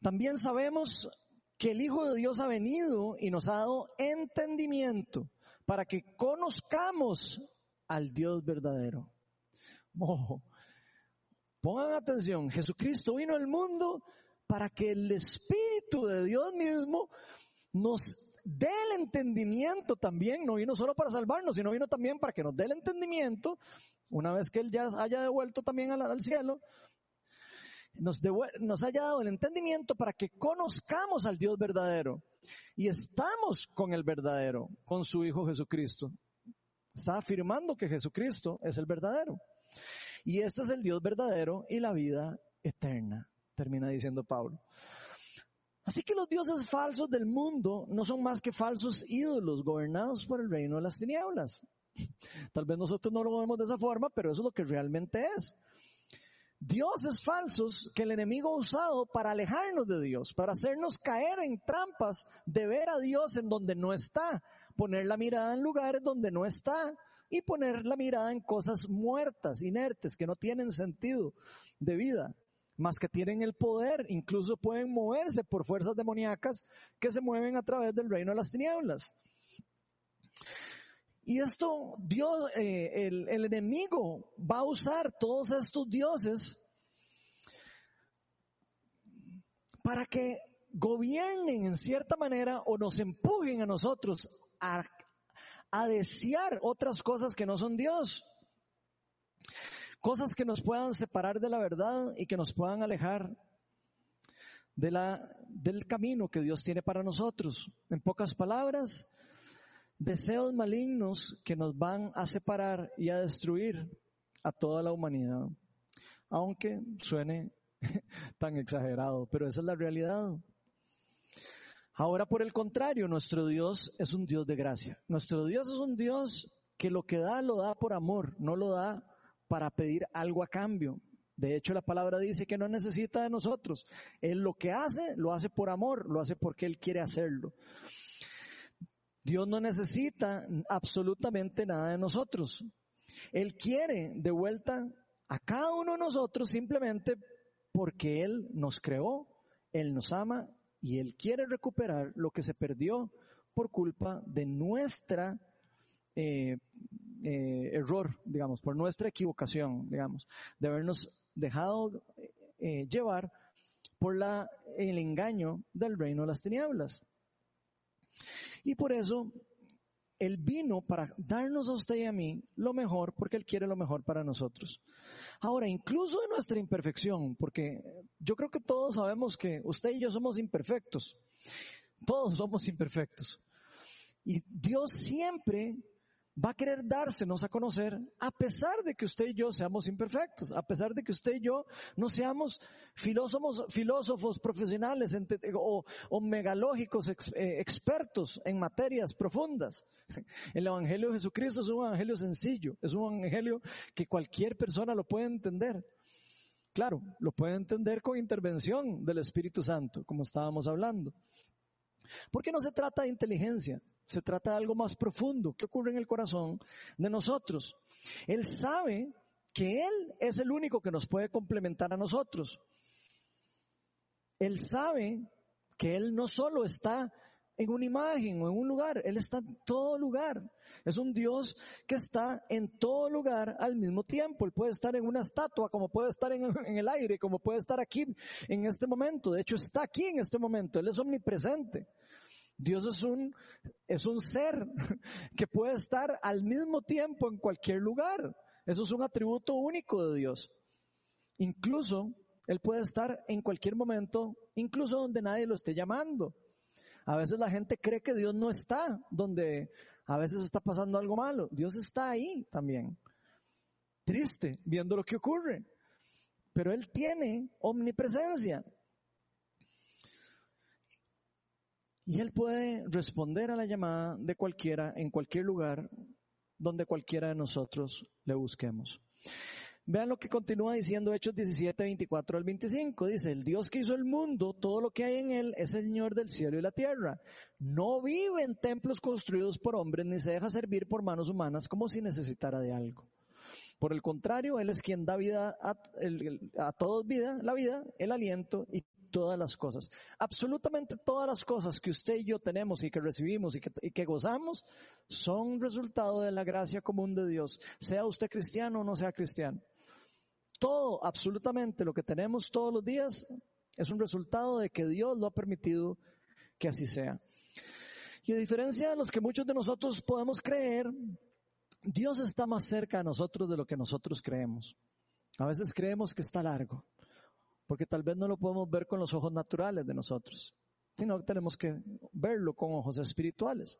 También sabemos que el Hijo de Dios ha venido y nos ha dado entendimiento para que conozcamos al Dios verdadero. pongan atención, Jesucristo vino al mundo para que el Espíritu de Dios mismo nos dé el entendimiento también, no vino solo para salvarnos, sino vino también para que nos dé el entendimiento, una vez que Él ya haya devuelto también al, cielo, nos, nos haya dado el entendimiento para que conozcamos al Dios verdadero. Y estamos con el verdadero, con su Hijo Jesucristo. Está afirmando que Jesucristo es el verdadero. Y este es el Dios verdadero y la vida eterna, termina diciendo Pablo. Así que los dioses falsos del mundo no son más que falsos ídolos gobernados por el reino de las tinieblas. Tal vez nosotros no lo vemos de esa forma, pero eso es lo que realmente es. Dioses falsos que el enemigo ha usado para alejarnos de Dios, para hacernos caer en trampas de ver a Dios en donde no está, poner la mirada en lugares donde no está y poner la mirada en cosas muertas, inertes, que no tienen sentido de vida más que tienen el poder, incluso pueden moverse por fuerzas demoníacas que se mueven a través del reino de las tinieblas. Y esto, Dios, eh, el, el enemigo va a usar todos estos dioses para que gobiernen en cierta manera o nos empujen a nosotros a, a desear otras cosas que no son Dios. Cosas que nos puedan separar de la verdad y que nos puedan alejar de la, del camino que Dios tiene para nosotros. En pocas palabras, deseos malignos que nos van a separar y a destruir a toda la humanidad. Aunque suene tan exagerado, pero esa es la realidad. Ahora, por el contrario, nuestro Dios es un Dios de gracia. Nuestro Dios es un Dios que lo que da lo da por amor, no lo da para pedir algo a cambio. De hecho, la palabra dice que no necesita de nosotros. Él lo que hace, lo hace por amor, lo hace porque Él quiere hacerlo. Dios no necesita absolutamente nada de nosotros. Él quiere de vuelta a cada uno de nosotros simplemente porque Él nos creó, Él nos ama y Él quiere recuperar lo que se perdió por culpa de nuestra eh, eh, error, digamos, por nuestra equivocación, digamos, de habernos dejado eh, llevar por la, el engaño del reino de las tinieblas. Y por eso Él vino para darnos a usted y a mí lo mejor porque Él quiere lo mejor para nosotros. Ahora, incluso de nuestra imperfección, porque yo creo que todos sabemos que usted y yo somos imperfectos. Todos somos imperfectos. Y Dios siempre va a querer dársenos a conocer a pesar de que usted y yo seamos imperfectos, a pesar de que usted y yo no seamos filósofos, profesionales o, o megalógicos eh, expertos en materias profundas. El Evangelio de Jesucristo es un Evangelio sencillo, es un Evangelio que cualquier persona lo puede entender. Claro, lo puede entender con intervención del Espíritu Santo, como estábamos hablando. Porque no se trata de inteligencia, se trata de algo más profundo que ocurre en el corazón de nosotros. Él sabe que Él es el único que nos puede complementar a nosotros. Él sabe que Él no solo está en una imagen o en un lugar, Él está en todo lugar. Es un Dios que está en todo lugar al mismo tiempo. Él puede estar en una estatua, como puede estar en, el aire, como puede estar aquí en este momento. De hecho, está aquí en este momento. Él es omnipresente. Dios es un, es un ser que puede estar al mismo tiempo en cualquier lugar. Eso es un atributo único de Dios. Incluso Él puede estar en cualquier momento, incluso donde nadie lo esté llamando. A veces la gente cree que Dios no está donde a veces está pasando algo malo. Dios está ahí también. Triste, viendo lo que ocurre. Pero Él tiene omnipresencia. Y Él puede responder a la llamada de cualquiera, en cualquier lugar, donde cualquiera de nosotros le busquemos. Vean lo que continúa diciendo Hechos 17, 24 al 25. Dice, el Dios que hizo el mundo, todo lo que hay en él, es el Señor del cielo y la tierra. No vive en templos construidos por hombres, ni se deja servir por manos humanas como si necesitara de algo. Por el contrario, Él es quien da vida a, a todos vida, la vida, el aliento y todas las cosas. Absolutamente todas las cosas que usted y yo tenemos y que recibimos y que, y que, gozamos son resultado de la gracia común de Dios, sea usted cristiano o no sea cristiano. Todo, absolutamente lo que tenemos todos los días es un resultado de que Dios lo ha permitido que así sea. Y a diferencia de los que muchos de nosotros podemos creer, Dios está más cerca de nosotros de lo que nosotros creemos. A veces creemos que está largo, porque tal vez no lo podemos ver con los ojos naturales de nosotros, sino que tenemos que verlo con ojos espirituales.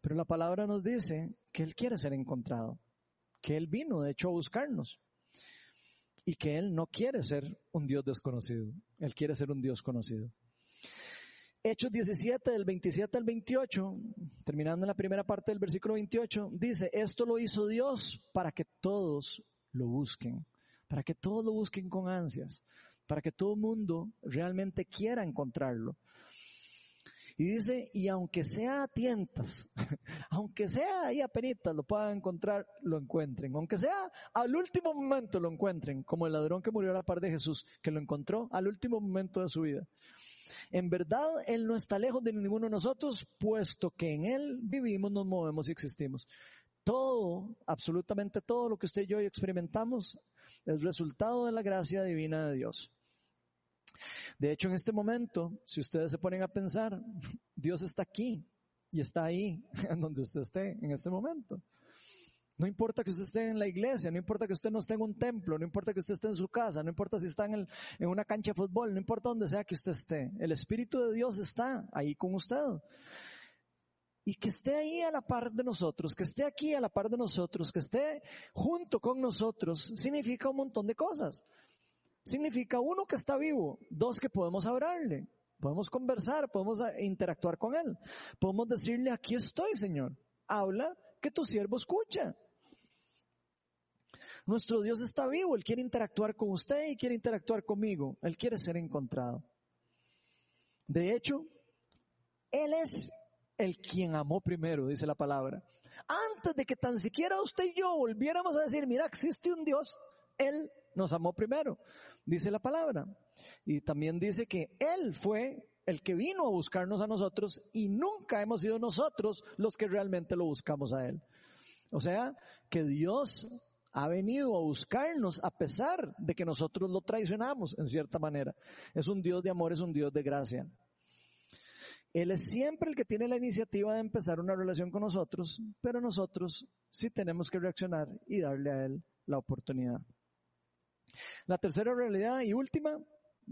Pero la palabra nos dice que Él quiere ser encontrado, que Él vino de hecho a buscarnos y que Él no quiere ser un Dios desconocido, Él quiere ser un Dios conocido. Hechos 17, del 27 al 28, terminando en la primera parte del versículo 28, dice, esto lo hizo Dios para que todos lo busquen, para que todos lo busquen con ansias, para que todo mundo realmente quiera encontrarlo. Y dice, y aunque sea a tientas, aunque sea ahí a penitas lo puedan encontrar, lo encuentren. Aunque sea al último momento lo encuentren, como el ladrón que murió a la par de Jesús, que lo encontró al último momento de su vida. En verdad, Él no está lejos de ninguno de nosotros, puesto que en Él vivimos, nos movemos y existimos. Todo, absolutamente todo lo que usted y yo experimentamos es resultado de la gracia divina de Dios. De hecho, en este momento, si ustedes se ponen a pensar, Dios está aquí y está ahí, en donde usted esté en este momento. No importa que usted esté en la iglesia, no importa que usted no esté en un templo, no importa que usted esté en su casa, no importa si está en, en una cancha de fútbol, no importa donde sea que usted esté. El Espíritu de Dios está ahí con usted. Y que esté ahí a la par de nosotros, que esté aquí a la par de nosotros, que esté junto con nosotros, significa un montón de cosas. Significa uno que está vivo, dos que podemos hablarle, podemos conversar, podemos eh, interactuar con él, podemos decirle, aquí estoy Señor, habla que tu siervo escucha. Nuestro Dios está vivo, Él quiere interactuar con usted y quiere interactuar conmigo, Él quiere ser encontrado. De hecho, Él es el quien amó primero, dice la palabra. Antes de que tan siquiera usted y yo volviéramos a decir, mira, existe un Dios, Él nos amó primero, dice la palabra. Y también dice que Él fue el que vino a buscarnos a nosotros y nunca hemos sido nosotros los que realmente lo buscamos a Él. O sea, que Dios ha venido a buscarnos a pesar de que nosotros lo traicionamos en cierta manera. Es un Dios de amor, es un Dios de gracia. Él es siempre el que tiene la iniciativa de empezar una relación con nosotros, pero nosotros sí tenemos que reaccionar y darle a Él la oportunidad. La tercera realidad y última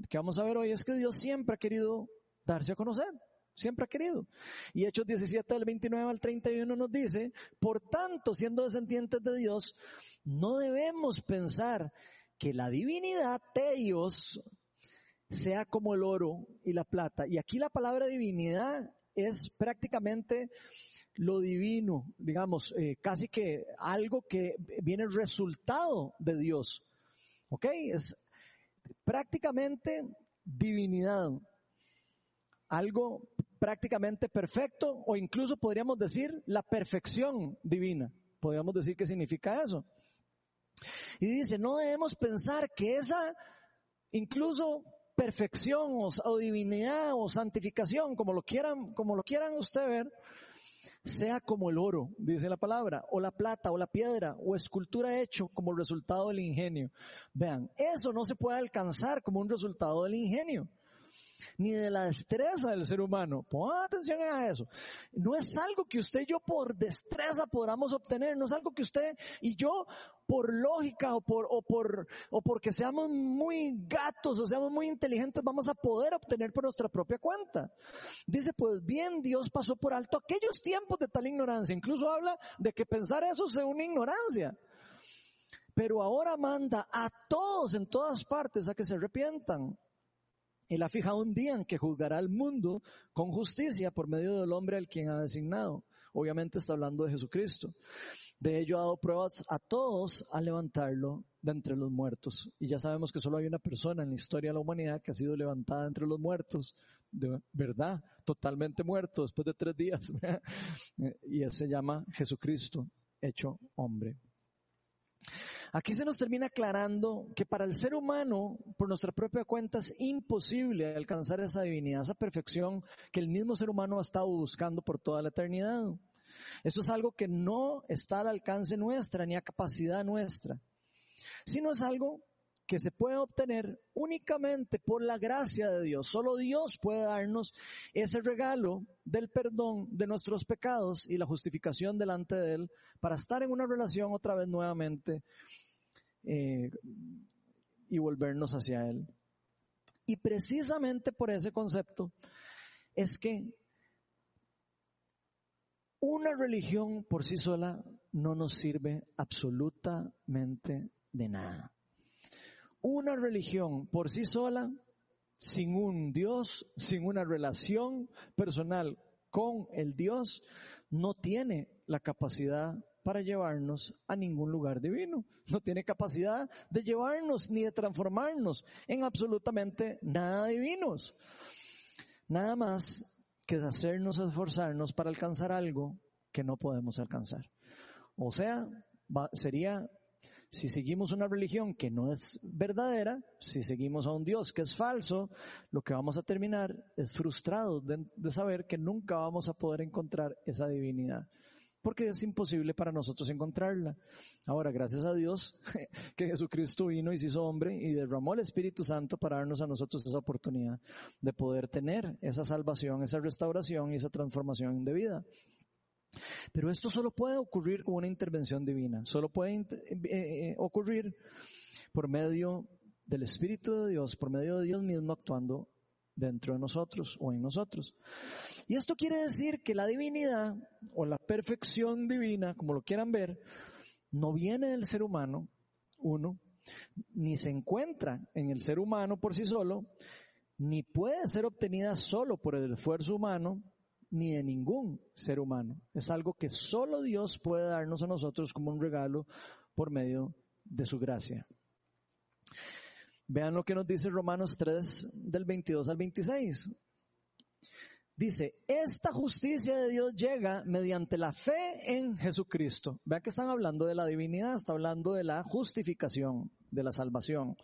que vamos a ver hoy es que Dios siempre ha querido darse a conocer. Siempre ha querido. Y Hechos 17 del 29 al 31 nos dice, por tanto, siendo descendientes de Dios, no debemos pensar que la divinidad de Dios sea como el oro y la plata. Y aquí la palabra divinidad es prácticamente lo divino, digamos, eh, casi que algo que viene resultado de Dios. ¿Ok? Es prácticamente divinidad. Algo prácticamente perfecto o incluso podríamos decir la perfección divina. Podríamos decir que significa eso. Y dice, no debemos pensar que esa incluso perfección o, divinidad o santificación, como lo quieran, como lo quieran usted ver, sea como el oro, dice la palabra, o la plata, o la piedra, o escultura hecho como resultado del ingenio. Vean, eso no se puede alcanzar como un resultado del ingenio ni de la destreza del ser humano. Pongan atención a eso. No es algo que usted y yo por destreza podamos obtener, no es algo que usted y yo por lógica o por, o por, o porque seamos muy gatos o seamos muy inteligentes vamos a poder obtener por nuestra propia cuenta. Dice, pues bien, Dios pasó por alto aquellos tiempos de tal ignorancia. Incluso habla de que pensar eso sea una ignorancia. Pero ahora manda a todos en todas partes a que se arrepientan. Él ha fijado un día en que juzgará al mundo con justicia por medio del hombre al quien ha designado. Obviamente está hablando de Jesucristo. De ello ha dado pruebas a todos a levantarlo de entre los muertos. Y ya sabemos que solo hay una persona en la historia de la humanidad que ha sido levantada entre los muertos, de verdad, totalmente muerto después de tres días. y él se llama Jesucristo, hecho hombre. Aquí se nos termina aclarando que para el ser humano, por nuestra propia cuenta, es imposible alcanzar esa divinidad, esa perfección que el mismo ser humano ha estado buscando por toda la eternidad. Eso es algo que no está al alcance nuestra ni a capacidad nuestra, sino es algo que se puede obtener únicamente por la gracia de Dios. Solo Dios puede darnos ese regalo del perdón de nuestros pecados y la justificación delante de Él para estar en una relación otra vez nuevamente eh, y volvernos hacia Él. Y precisamente por ese concepto es que una religión por sí sola no nos sirve absolutamente de nada. Una religión por sí sola, sin un Dios, sin una relación personal con el Dios, no tiene la capacidad para llevarnos a ningún lugar divino. No tiene capacidad de llevarnos ni de transformarnos en absolutamente nada divinos. Nada más que de hacernos esforzarnos para alcanzar algo que no podemos alcanzar. O sea, sería si seguimos una religión que no es verdadera, si seguimos a un Dios que es falso, lo que vamos a terminar es frustrados de, saber que nunca vamos a poder encontrar esa divinidad porque es imposible para nosotros encontrarla. Ahora, gracias a Dios que Jesucristo vino y se hizo hombre y derramó el Espíritu Santo para darnos a nosotros esa oportunidad de poder tener esa salvación, esa restauración y esa transformación de vida. Pero esto solo puede ocurrir con una intervención divina, solo puede eh, eh, ocurrir por medio del Espíritu de Dios, por medio de Dios mismo actuando dentro de nosotros o en nosotros. Y esto quiere decir que la divinidad o la perfección divina, como lo quieran ver, no viene del ser humano, uno, ni se encuentra en el ser humano por sí solo, ni puede ser obtenida solo por el esfuerzo humano, ni de ningún ser humano. Es algo que solo Dios puede darnos a nosotros como un regalo por medio de su gracia. Vean lo que nos dice Romanos 3 del 22 al 26. Dice, esta justicia de Dios llega mediante la fe en Jesucristo. Vean que están hablando de la divinidad, está hablando de la justificación, de la salvación.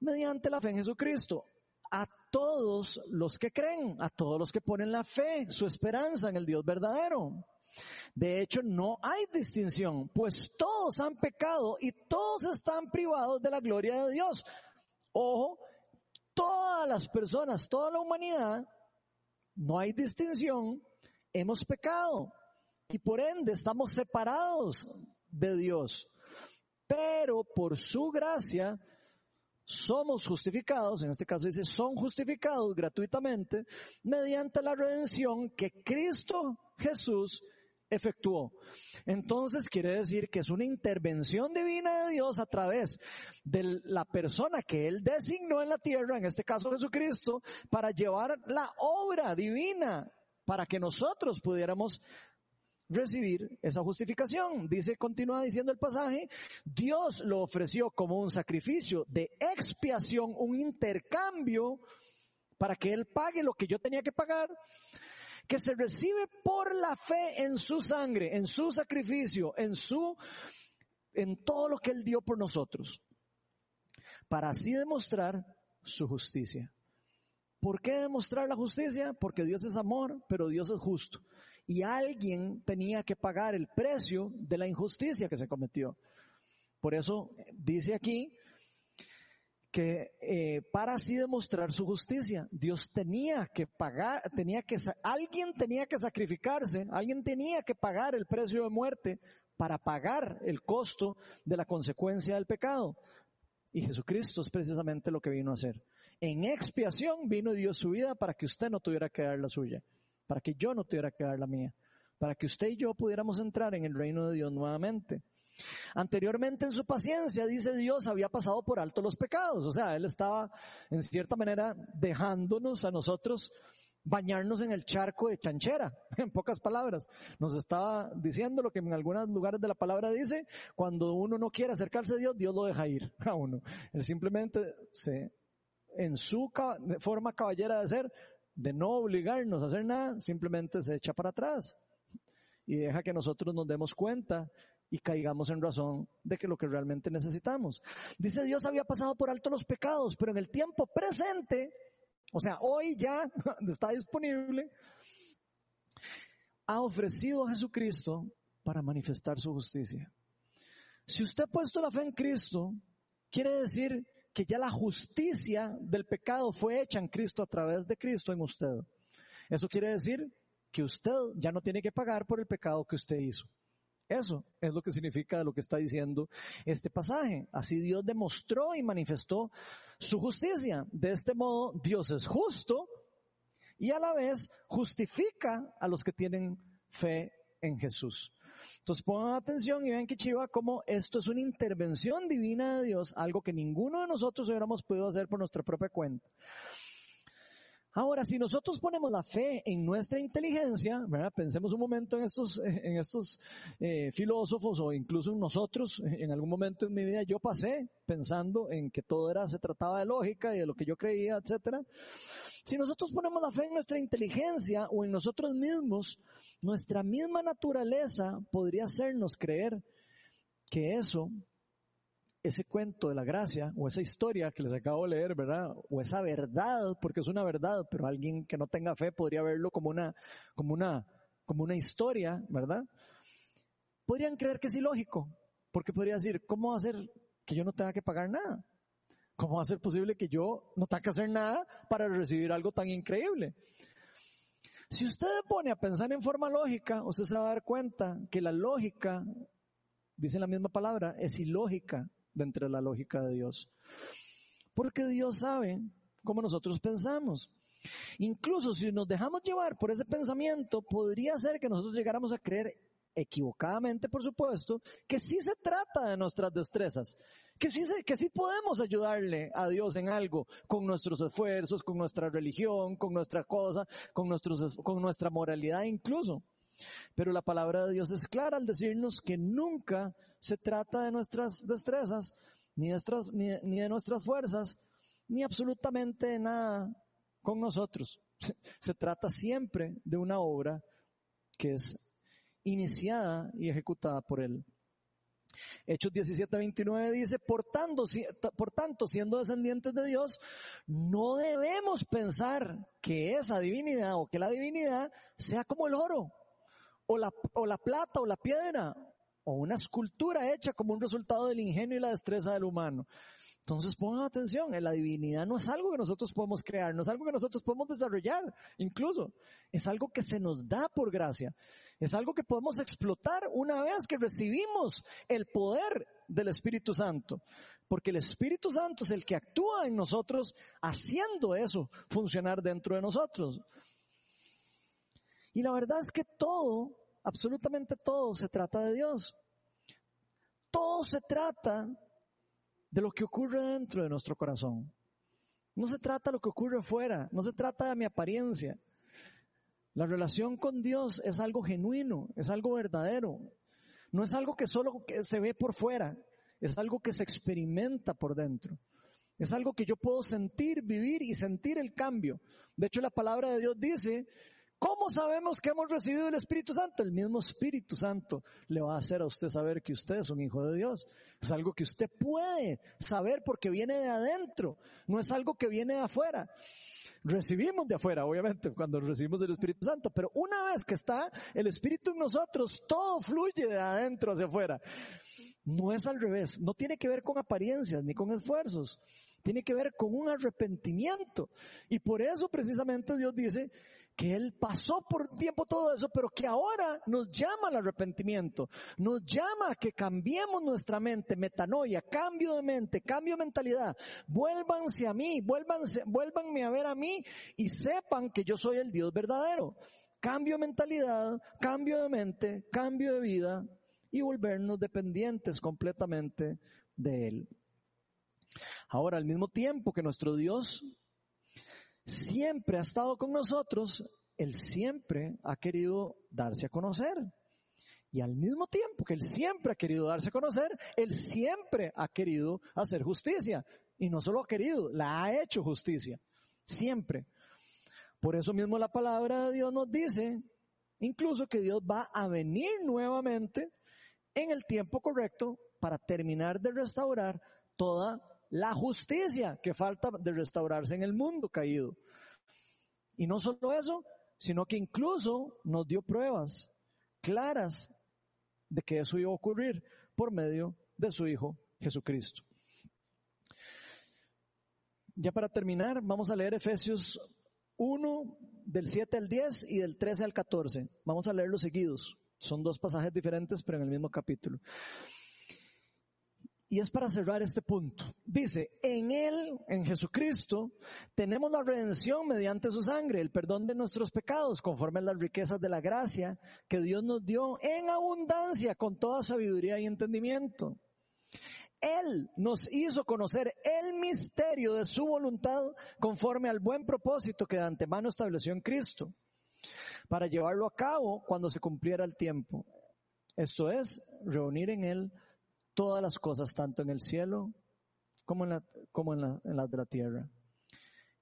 Mediante la fe en Jesucristo a todos los que creen, a todos los que ponen la fe, su esperanza en el Dios verdadero. De hecho, no hay distinción, pues todos han pecado y todos están privados de la gloria de Dios. Ojo, todas las personas, toda la humanidad, no hay distinción, hemos pecado y por ende estamos separados de Dios. Pero por su gracia, somos justificados, en este caso dice, son justificados gratuitamente mediante la redención que Cristo Jesús efectuó. Entonces quiere decir que es una intervención divina de Dios a través de la persona que Él designó en la tierra, en este caso Jesucristo, para llevar la obra divina para que nosotros pudiéramos recibir esa justificación. Dice, continúa diciendo el pasaje, Dios lo ofreció como un sacrificio de expiación, un intercambio para que Él pague lo que yo tenía que pagar, que se recibe por la fe en su sangre, en su sacrificio, en su, en todo lo que Él dio por nosotros. Para así demostrar su justicia. ¿Por qué demostrar la justicia? Porque Dios es amor, pero Dios es justo. Y alguien tenía que pagar el precio de la injusticia que se cometió. Por eso dice aquí que eh, para así demostrar su justicia, Dios tenía que pagar, tenía que, alguien tenía que sacrificarse, alguien tenía que pagar el precio de muerte para pagar el costo de la consecuencia del pecado. Y Jesucristo es precisamente lo que vino a hacer. En expiación vino Dios su vida para que usted no tuviera que dar la suya, para que yo no tuviera que dar la mía, para que usted y yo pudiéramos entrar en el reino de Dios nuevamente. Anteriormente en su paciencia, dice Dios, había pasado por alto los pecados. O sea, Él estaba en cierta manera dejándonos a nosotros bañarnos en el charco de chanchera, en pocas palabras. Nos estaba diciendo lo que en algunos lugares de la palabra dice, cuando uno no quiere acercarse a Dios, Dios lo deja ir a uno. Él simplemente se en su forma caballera de ser, de no obligarnos a hacer nada, simplemente se echa para atrás y deja que nosotros nos demos cuenta y caigamos en razón de que lo que realmente necesitamos. Dice Dios había pasado por alto los pecados, pero en el tiempo presente, o sea, hoy ya está disponible, ha ofrecido a Jesucristo para manifestar su justicia. Si usted ha puesto la fe en Cristo, quiere decir que ya la justicia del pecado fue hecha en Cristo a través de Cristo en usted. Eso quiere decir que usted ya no tiene que pagar por el pecado que usted hizo. Eso es lo que significa lo que está diciendo este pasaje. Así Dios demostró y manifestó su justicia. De este modo, Dios es justo y a la vez justifica a los que tienen fe en Jesús. Entonces pongan atención y vean que chiva como esto es una intervención divina de Dios, algo que ninguno de nosotros hubiéramos podido hacer por nuestra propia cuenta. Ahora, si nosotros ponemos la fe en nuestra inteligencia, ¿verdad? pensemos un momento en estos, en estos eh, filósofos o incluso en nosotros, en algún momento en mi vida yo pasé pensando en que todo era, se trataba de lógica y de lo que yo creía, etcétera. Si nosotros ponemos la fe en nuestra inteligencia o en nosotros mismos, nuestra misma naturaleza podría hacernos creer que eso ese cuento de la gracia o esa historia que les acabo de leer, ¿verdad? O esa verdad, porque es una verdad, pero alguien que no tenga fe podría verlo como una, como una, como una historia, ¿verdad? Podrían creer que es ilógico, porque podría decir, ¿cómo va a ser que yo no tenga que pagar nada? ¿Cómo va a ser posible que yo no tenga que hacer nada para recibir algo tan increíble? Si usted pone a pensar en forma lógica, usted se va a dar cuenta que la lógica, dice la misma palabra, es ilógica dentro de la lógica de Dios. Porque Dios sabe cómo nosotros pensamos. Incluso si nos dejamos llevar por ese pensamiento, podría ser que nosotros llegáramos a creer equivocadamente, por supuesto, que sí se trata de nuestras destrezas, que sí, que sí podemos ayudarle a Dios en algo con nuestros esfuerzos, con nuestra religión, con nuestra cosa, con, nuestros, con nuestra moralidad incluso. Pero la palabra de Dios es clara al decirnos que nunca se trata de nuestras destrezas, ni de, nuestras, ni, de nuestras fuerzas, ni absolutamente de nada con nosotros. Se trata siempre de una obra que es iniciada y ejecutada por Él. Hechos 17:29 dice, por tanto, por tanto, siendo descendientes de Dios, no debemos pensar que esa divinidad o que la divinidad sea como el oro, o la, o la plata o la piedra o una escultura hecha como un resultado del ingenio y la destreza del humano. Entonces pongan atención, la divinidad no es algo que nosotros podemos crear, no es algo que nosotros podemos desarrollar, incluso es algo que se nos da por gracia, es algo que podemos explotar una vez que recibimos el poder del Espíritu Santo, porque el Espíritu Santo es el que actúa en nosotros haciendo eso funcionar dentro de nosotros. Y la verdad es que todo, absolutamente todo se trata de Dios. Todo se trata de lo que ocurre dentro de nuestro corazón. No se trata de lo que ocurre fuera, no se trata de mi apariencia. La relación con Dios es algo genuino, es algo verdadero. No es algo que solo se ve por fuera, es algo que se experimenta por dentro. Es algo que yo puedo sentir, vivir y sentir el cambio. De hecho, la palabra de Dios dice ¿Cómo sabemos que hemos recibido el Espíritu Santo? El mismo Espíritu Santo le va a hacer a usted saber que usted es un hijo de Dios. Es algo que usted puede saber porque viene de adentro, no es algo que viene de afuera. Recibimos de afuera, obviamente, cuando recibimos el Espíritu Santo, pero una vez que está el Espíritu en nosotros, todo fluye de adentro hacia afuera. No es al revés, no tiene que ver con apariencias ni con esfuerzos tiene que ver con un arrepentimiento. Y por eso precisamente Dios dice que Él pasó por tiempo todo eso, pero que ahora nos llama al arrepentimiento, nos llama a que cambiemos nuestra mente, metanoia, cambio de mente, cambio de mentalidad. Vuélvanse a mí, vuélvanse, vuélvanme a ver a mí y sepan que yo soy el Dios verdadero. Cambio de mentalidad, cambio de mente, cambio de vida y volvernos dependientes completamente de Él. Ahora, al mismo tiempo que nuestro Dios siempre ha estado con nosotros, Él siempre ha querido darse a conocer. Y al mismo tiempo que Él siempre ha querido darse a conocer, Él siempre ha querido hacer justicia. Y no solo ha querido, la ha hecho justicia. Siempre. Por eso mismo la palabra de Dios nos dice, incluso que Dios va a venir nuevamente en el tiempo correcto para terminar de restaurar toda la justicia que falta de restaurarse en el mundo caído. Y no solo eso, sino que incluso nos dio pruebas claras de que eso iba a ocurrir por medio de su Hijo Jesucristo. Ya para terminar, vamos a leer Efesios 1 del 7 al 10 y del 13 al 14. Vamos a leerlos seguidos. Son dos pasajes diferentes, pero en el mismo capítulo. Y es para cerrar este punto. Dice, en Él, en Jesucristo, tenemos la redención mediante su sangre, el perdón de nuestros pecados, conforme a las riquezas de la gracia que Dios nos dio en abundancia con toda sabiduría y entendimiento. Él nos hizo conocer el misterio de su voluntad conforme al buen propósito que de antemano estableció en Cristo, para llevarlo a cabo cuando se cumpliera el tiempo. Esto es, reunir en Él todas las cosas, tanto en el cielo como en, la, como en, la, en de la tierra.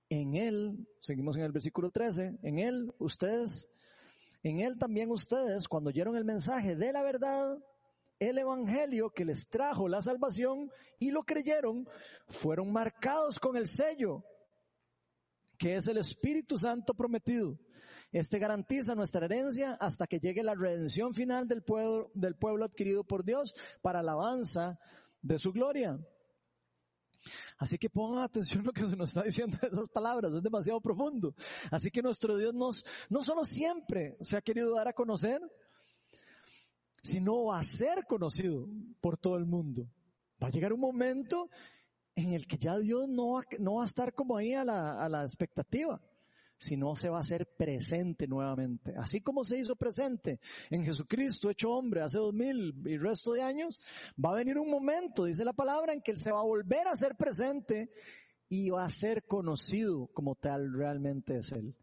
En Él, seguimos en el versículo 13, en Él ustedes, en Él también ustedes, cuando oyeron el mensaje de la verdad, el Evangelio que les trajo la salvación y lo creyeron, fueron marcados con el sello que es el Espíritu Santo prometido. Este garantiza nuestra herencia hasta que llegue la redención final del pueblo, del pueblo adquirido por Dios para alabanza de su gloria. Así que pongan atención a lo que se nos está diciendo esas palabras, es demasiado profundo. Así que nuestro Dios nos, no solo siempre se ha querido dar a conocer, sino va a ser conocido por todo el mundo. Va a llegar un momento en el que ya Dios no va, no va a estar como ahí a la, a la expectativa, sino se va a hacer presente nuevamente. Así como se hizo presente en Jesucristo hecho hombre hace dos mil y resto de años, va a venir un momento, dice la palabra, en que Él se va a volver a ser presente y va a ser conocido como tal realmente es Él.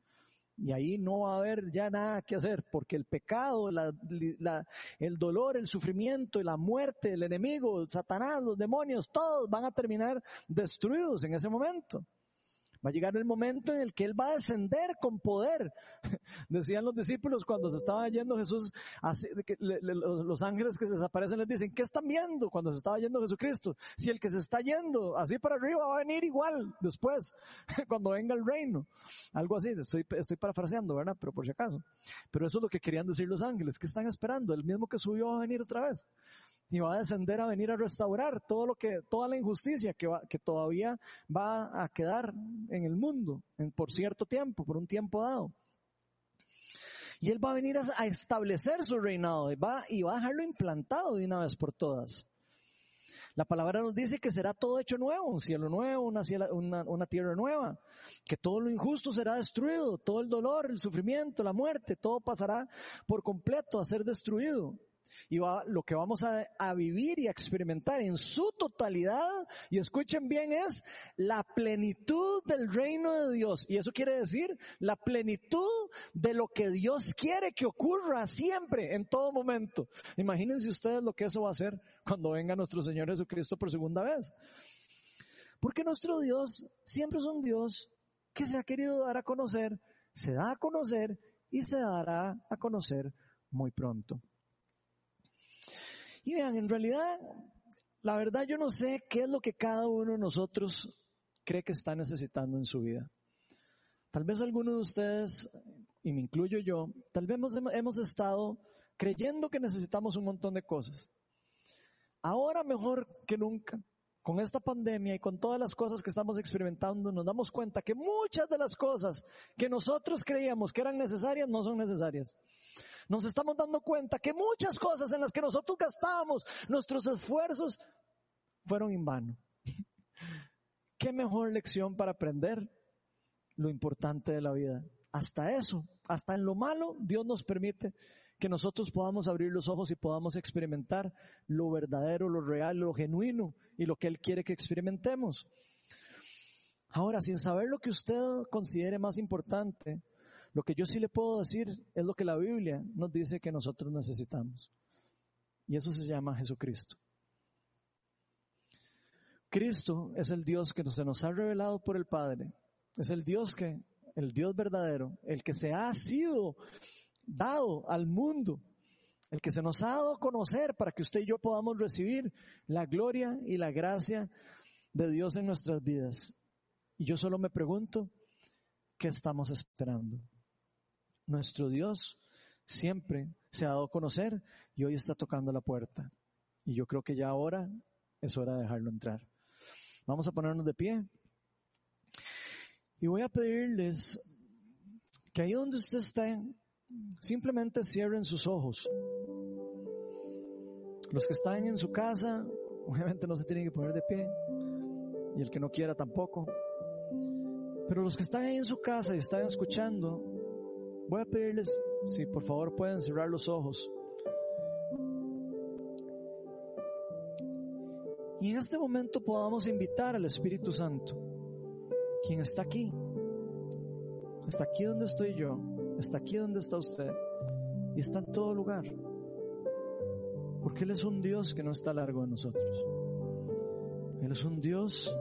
Y ahí no va a haber ya nada que hacer, porque el pecado, el dolor, el sufrimiento la muerte, el enemigo, Satanás, los demonios, todos van a terminar destruidos en ese momento. Va a llegar el momento en el que Él va a descender con poder. Decían los discípulos cuando se estaba yendo Jesús, así, que los ángeles que se desaparecen les dicen, ¿qué están viendo cuando se estaba yendo Jesucristo? Si el que se está yendo así para arriba va a venir igual después, cuando venga el reino. Algo así, estoy, estoy parafraseando, ¿verdad? Pero por si acaso. Pero eso es lo que querían decir los ángeles, ¿qué están esperando? El mismo que subió va a venir otra vez y va a descender a venir a restaurar todo lo que, toda la injusticia que, va, que todavía va a quedar en el mundo por cierto tiempo, por un tiempo dado. Y él va a venir a, establecer su reinado y va, y va a dejarlo implantado de una vez por todas. La palabra nos dice que será todo hecho nuevo, un cielo nuevo, una, tierra nueva, que todo lo injusto será destruido, todo el dolor, el sufrimiento, la muerte, todo pasará por completo a ser destruido y va, lo que vamos a, a, vivir y a experimentar en su totalidad, y escuchen bien, es la plenitud del reino de Dios. Y eso quiere decir la plenitud de lo que Dios quiere que ocurra siempre, en todo momento. Imagínense ustedes lo que eso va a hacer cuando venga nuestro Señor Jesucristo por segunda vez. Porque nuestro Dios siempre es un Dios que se ha querido dar a conocer, se da a conocer y se dará a conocer muy pronto. Y vean, en realidad, la verdad yo no sé qué es lo que cada uno de nosotros cree que está necesitando en su vida. Tal vez alguno de ustedes, y me incluyo yo, tal vez hemos, estado creyendo que necesitamos un montón de cosas. Ahora mejor que nunca, con esta pandemia y con todas las cosas que estamos experimentando, nos damos cuenta que muchas de las cosas que nosotros creíamos que eran necesarias no son necesarias. Nos estamos dando cuenta que muchas cosas en las que nosotros gastábamos nuestros esfuerzos fueron en vano. ¿Qué mejor lección para aprender lo importante de la vida? Hasta eso, hasta en lo malo, Dios nos permite que nosotros podamos abrir los ojos y podamos experimentar lo verdadero, lo real, lo genuino y lo que Él quiere que experimentemos. Ahora, sin saber lo que usted considere más importante, lo que yo sí le puedo decir es lo que la Biblia nos dice que nosotros necesitamos. Y eso se llama Jesucristo. Cristo es el Dios que se nos ha revelado por el Padre. Es el Dios que, el Dios verdadero, el que se ha sido dado al mundo, el que se nos ha dado a conocer para que usted y yo podamos recibir la gloria y la gracia de Dios en nuestras vidas. Y yo solo me pregunto, ¿qué estamos esperando? Nuestro Dios siempre se ha dado a conocer y hoy está tocando la puerta. Y yo creo que ya ahora es hora de dejarlo entrar. Vamos a ponernos de pie. Y voy a pedirles que ahí donde usted esté, simplemente cierren sus ojos. Los que están en su casa, obviamente no se tienen que poner de pie. Y el que no quiera tampoco. Pero los que están ahí en su casa y están escuchando, voy a pedirles si por favor pueden cerrar los ojos. Y en este momento podamos invitar al Espíritu Santo, quien está aquí, está aquí donde estoy yo, está aquí donde está usted, y está en todo lugar. Porque Él es un Dios que no está largo de nosotros. Él es un Dios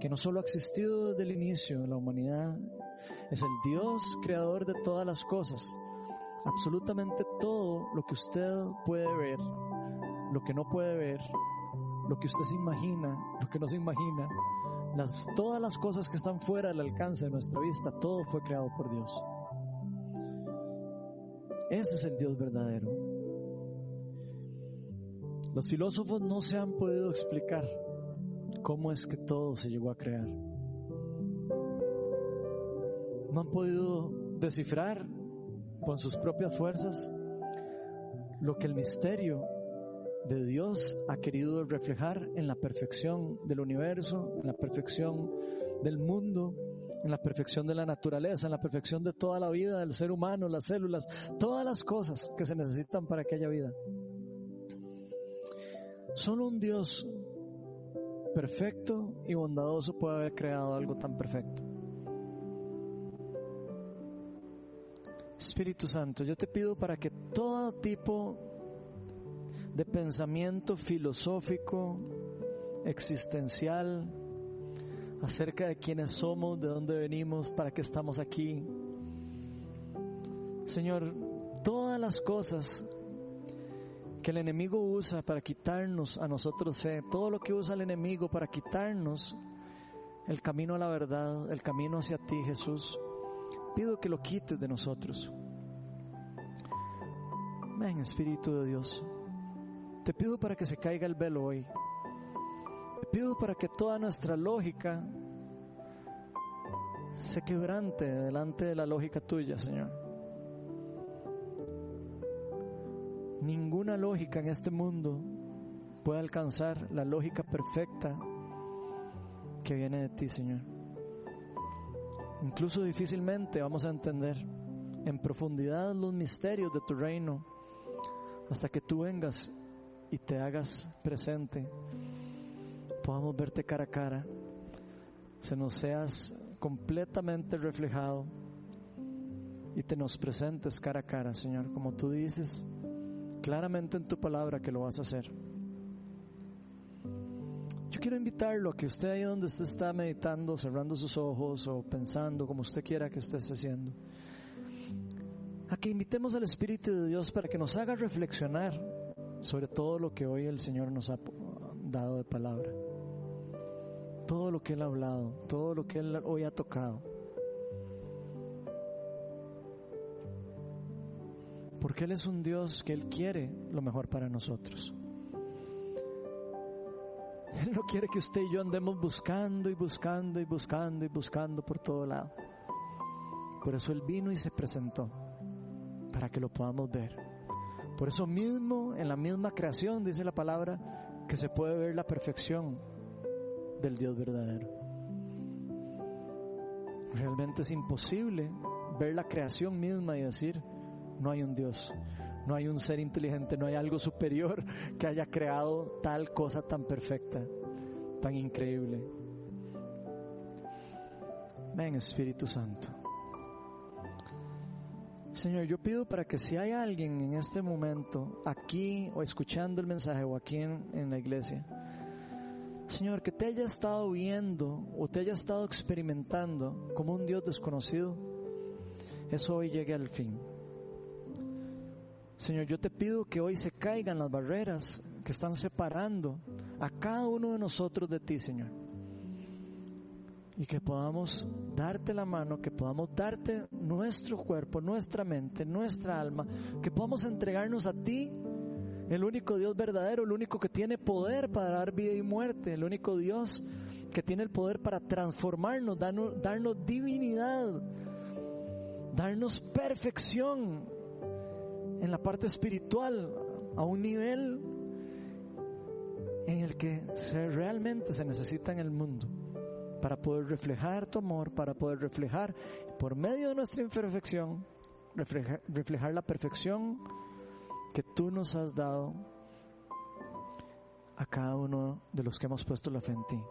que no solo ha existido desde el inicio de la humanidad, es el Dios creador de todas las cosas. Absolutamente todo lo que usted puede ver, lo que no puede ver, lo que usted se imagina, lo que no se imagina, todas las cosas que están fuera del alcance de nuestra vista, todo fue creado por Dios. Ese es el Dios verdadero. Los filósofos no se han podido explicar cómo es que todo se llegó a crear. No han podido descifrar con sus propias fuerzas lo que el misterio de Dios ha querido reflejar en la perfección del universo, en la perfección del mundo, en la perfección de la naturaleza, en la perfección de toda la vida del ser humano, las células, todas las cosas que se necesitan para que haya vida. Solo un Dios perfecto y bondadoso puede haber creado algo tan perfecto. Espíritu Santo, yo te pido para que todo tipo de pensamiento filosófico, existencial, acerca de quiénes somos, de dónde venimos, para qué estamos aquí. Señor, todas las cosas que el enemigo usa para quitarnos a nosotros fe, todo lo que usa el enemigo para quitarnos el camino a la verdad, el camino hacia ti, Jesús, pido que lo quites de nosotros. Ven, Espíritu de Dios. Te pido para que se caiga el velo hoy. Te pido para que toda nuestra lógica se quebrante delante de la lógica tuya, Señor. Ninguna lógica en este mundo puede alcanzar la lógica perfecta que viene de ti, Señor. Incluso difícilmente vamos a entender en profundidad los misterios de tu reino hasta que tú vengas y te hagas presente, podamos verte cara a cara, se nos seas completamente reflejado y te nos presentes cara a cara, Señor, como tú dices claramente en tu palabra que lo vas a hacer. Yo quiero invitarlo a que usted ahí donde usted está meditando, cerrando sus ojos o pensando como usted quiera que esté haciendo, a que invitemos al Espíritu de Dios para que nos haga reflexionar sobre todo lo que hoy el Señor nos ha dado de palabra. Todo lo que Él ha hablado, todo lo que Él hoy ha tocado. Porque Él es un Dios que Él quiere lo mejor para nosotros. Él no quiere que usted y yo andemos buscando y buscando y buscando y buscando por todo lado. Por eso Él vino y se presentó, para que lo podamos ver. Por eso mismo, en la misma creación, dice la palabra, que se puede ver la perfección del Dios verdadero. Realmente es imposible ver la creación misma y decir, no hay un Dios, no hay un ser inteligente, no hay algo superior que haya creado tal cosa tan perfecta, tan increíble. Ven Espíritu Santo. Señor, yo pido para que si hay alguien en este momento, aquí o escuchando el mensaje o aquí en, en la iglesia, Señor, que te haya estado viendo o te haya estado experimentando como un Dios desconocido, eso hoy llegue al fin. Señor, yo te pido que hoy se caigan las barreras que están separando a cada uno de nosotros de ti, Señor. Y que podamos darte la mano, que podamos darte nuestro cuerpo, nuestra mente, nuestra alma, que podamos entregarnos a ti, el único Dios verdadero, el único que tiene poder para dar vida y muerte, el único Dios que tiene el poder para transformarnos, darnos, divinidad, darnos perfección en la parte espiritual a un nivel en el que realmente se necesita en el mundo para poder reflejar tu amor, para poder reflejar por medio de nuestra imperfección, reflejar, la perfección que tú nos has dado a cada uno de los que hemos puesto la fe en ti.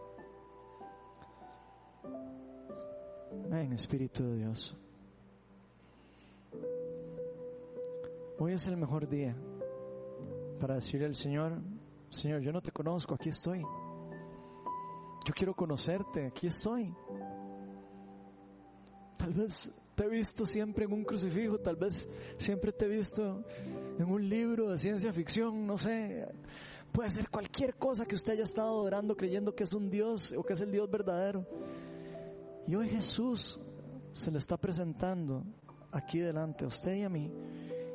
Ven, Espíritu de Dios. Hoy es el mejor día para decirle al Señor, Señor, yo no te conozco, aquí estoy. Yo quiero conocerte, aquí estoy. Tal vez te he visto siempre en un crucifijo, tal vez siempre te he visto en un libro de ciencia ficción, no sé. Puede ser cualquier cosa que usted haya estado adorando creyendo que es un Dios o que es el Dios verdadero. Y hoy Jesús se le está presentando aquí delante a usted y a mí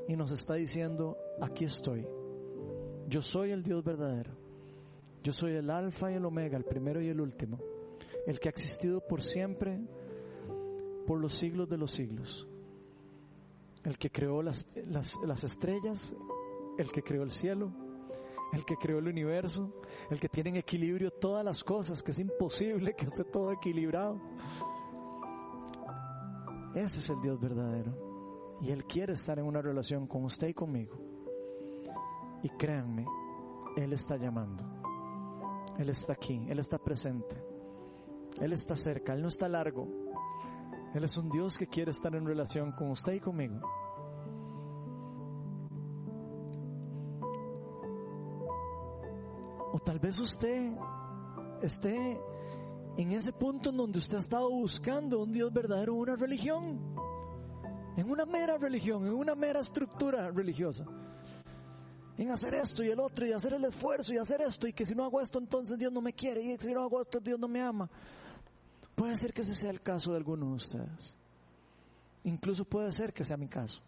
y nos está diciendo, aquí estoy. Yo soy el Dios verdadero. Yo soy el alfa y el omega, el primero y el último. El que ha existido por siempre, por los siglos de los siglos. El que creó las, las, las estrellas, el que creó el cielo, el que creó el universo, el que tiene en equilibrio todas las cosas, que es imposible que esté todo equilibrado. Ese es el Dios verdadero. Y Él quiere estar en una relación con usted y conmigo. Y créanme, Él está llamando. Él está aquí, Él está presente. Él está cerca, Él no está largo. Él es un Dios que quiere estar en relación con usted y conmigo. O tal vez usted esté en ese punto en donde usted ha estado buscando un Dios verdadero, una religión en una mera religión, en una mera estructura religiosa. En hacer esto y el otro y hacer el esfuerzo y hacer esto y que si no hago esto entonces Dios no me quiere y si no hago esto Dios no me ama. Puede ser que ese sea el caso de algunos de ustedes. Incluso puede ser que sea mi caso.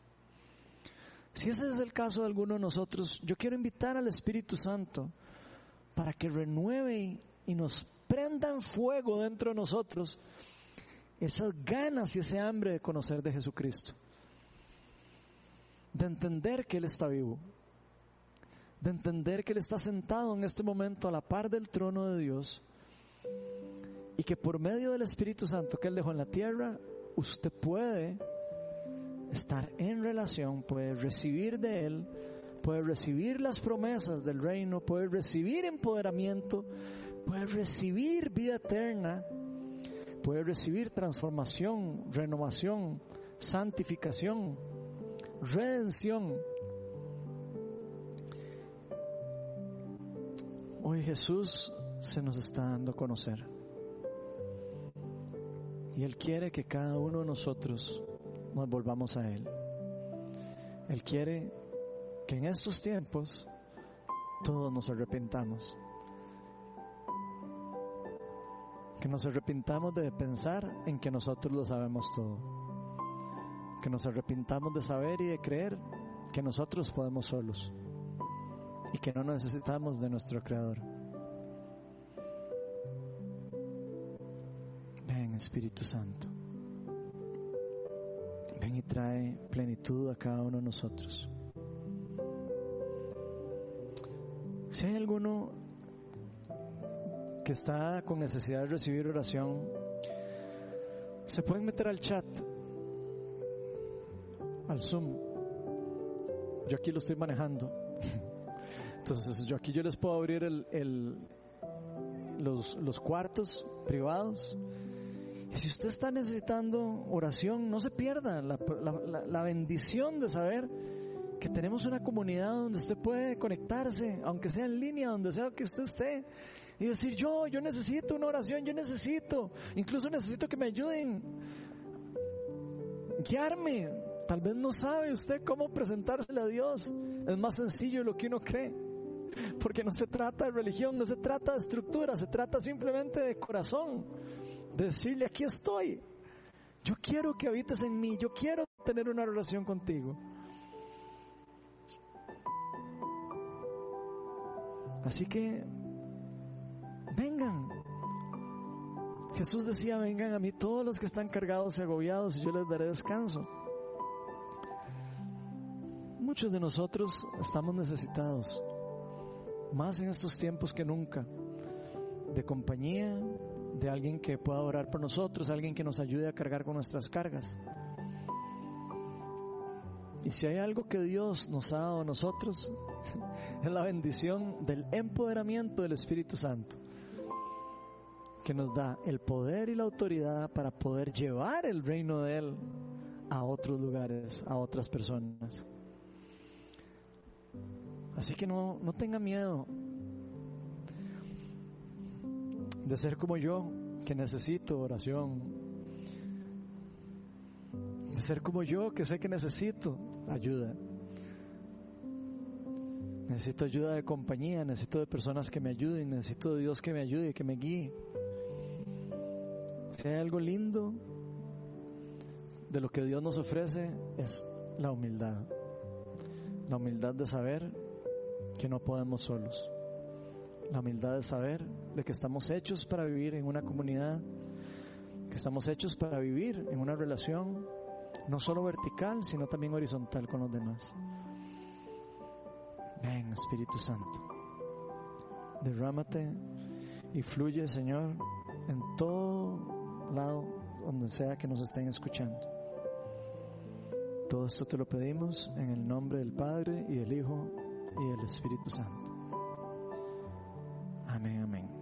Si ese es el caso de alguno de nosotros, yo quiero invitar al Espíritu Santo para que renueve y nos prenda en fuego dentro de nosotros esas ganas y ese hambre de conocer de Jesucristo, de entender que Él está vivo, de entender que Él está sentado en este momento a la par del trono de Dios y que por medio del Espíritu Santo que Él dejó en la tierra, usted puede estar en relación, puede recibir de Él, puede recibir las promesas del reino, puede recibir empoderamiento, puede recibir vida eterna puede recibir transformación, renovación, santificación, redención. Hoy Jesús se nos está dando a conocer. Y Él quiere que cada uno de nosotros nos volvamos a Él. Él quiere que en estos tiempos todos nos arrepintamos. Que nos arrepintamos de pensar en que nosotros lo sabemos todo. Que nos arrepintamos de saber y de creer que nosotros podemos solos y que no necesitamos de nuestro Creador. Ven Espíritu Santo. Ven y trae plenitud a cada uno de nosotros. Si hay alguno que está con necesidad de recibir oración, se pueden meter al chat, al Zoom. Yo aquí lo estoy manejando. Entonces, yo aquí yo les puedo abrir el, los, los cuartos privados. Y si usted está necesitando oración, no se pierda la, la, la bendición de saber que tenemos una comunidad donde usted puede conectarse, aunque sea en línea, donde sea que usted esté, y decir, yo, yo necesito una oración, yo necesito, incluso necesito que me ayuden, guiarme. Tal vez no sabe usted cómo presentársele a Dios. Es más sencillo de lo que uno cree. Porque no se trata de religión, no se trata de estructura, se trata simplemente de corazón. De decirle, aquí estoy. Yo quiero que habites en mí, yo quiero tener una relación contigo. Así que vengan. Jesús decía, vengan a mí todos los que están cargados y agobiados y yo les daré descanso. Muchos de nosotros estamos necesitados, más en estos tiempos que nunca, de compañía, de alguien que pueda orar por nosotros, alguien que nos ayude a cargar con nuestras cargas. Y si hay algo que Dios nos ha dado a nosotros, es la bendición del empoderamiento del Espíritu Santo, que nos da el poder y la autoridad para poder llevar el reino de Él a otros lugares, a otras personas. Así que no, no tenga miedo de ser como yo, que necesito oración, de ser como yo, que sé que necesito ayuda. Necesito ayuda de compañía, necesito de personas que me ayuden, necesito de Dios que me ayude, que me guíe. Si hay algo lindo de lo que Dios nos ofrece es la humildad. La humildad de saber que no podemos solos. La humildad de saber de que estamos hechos para vivir en una comunidad, que estamos hechos para vivir en una relación no solo vertical, sino también horizontal con los demás. Ven, Espíritu Santo, derrámate y fluye, Señor, en todo lado donde sea que nos estén escuchando. Todo esto te lo pedimos en el nombre del Padre y del Hijo y del Espíritu Santo. Amén, amén.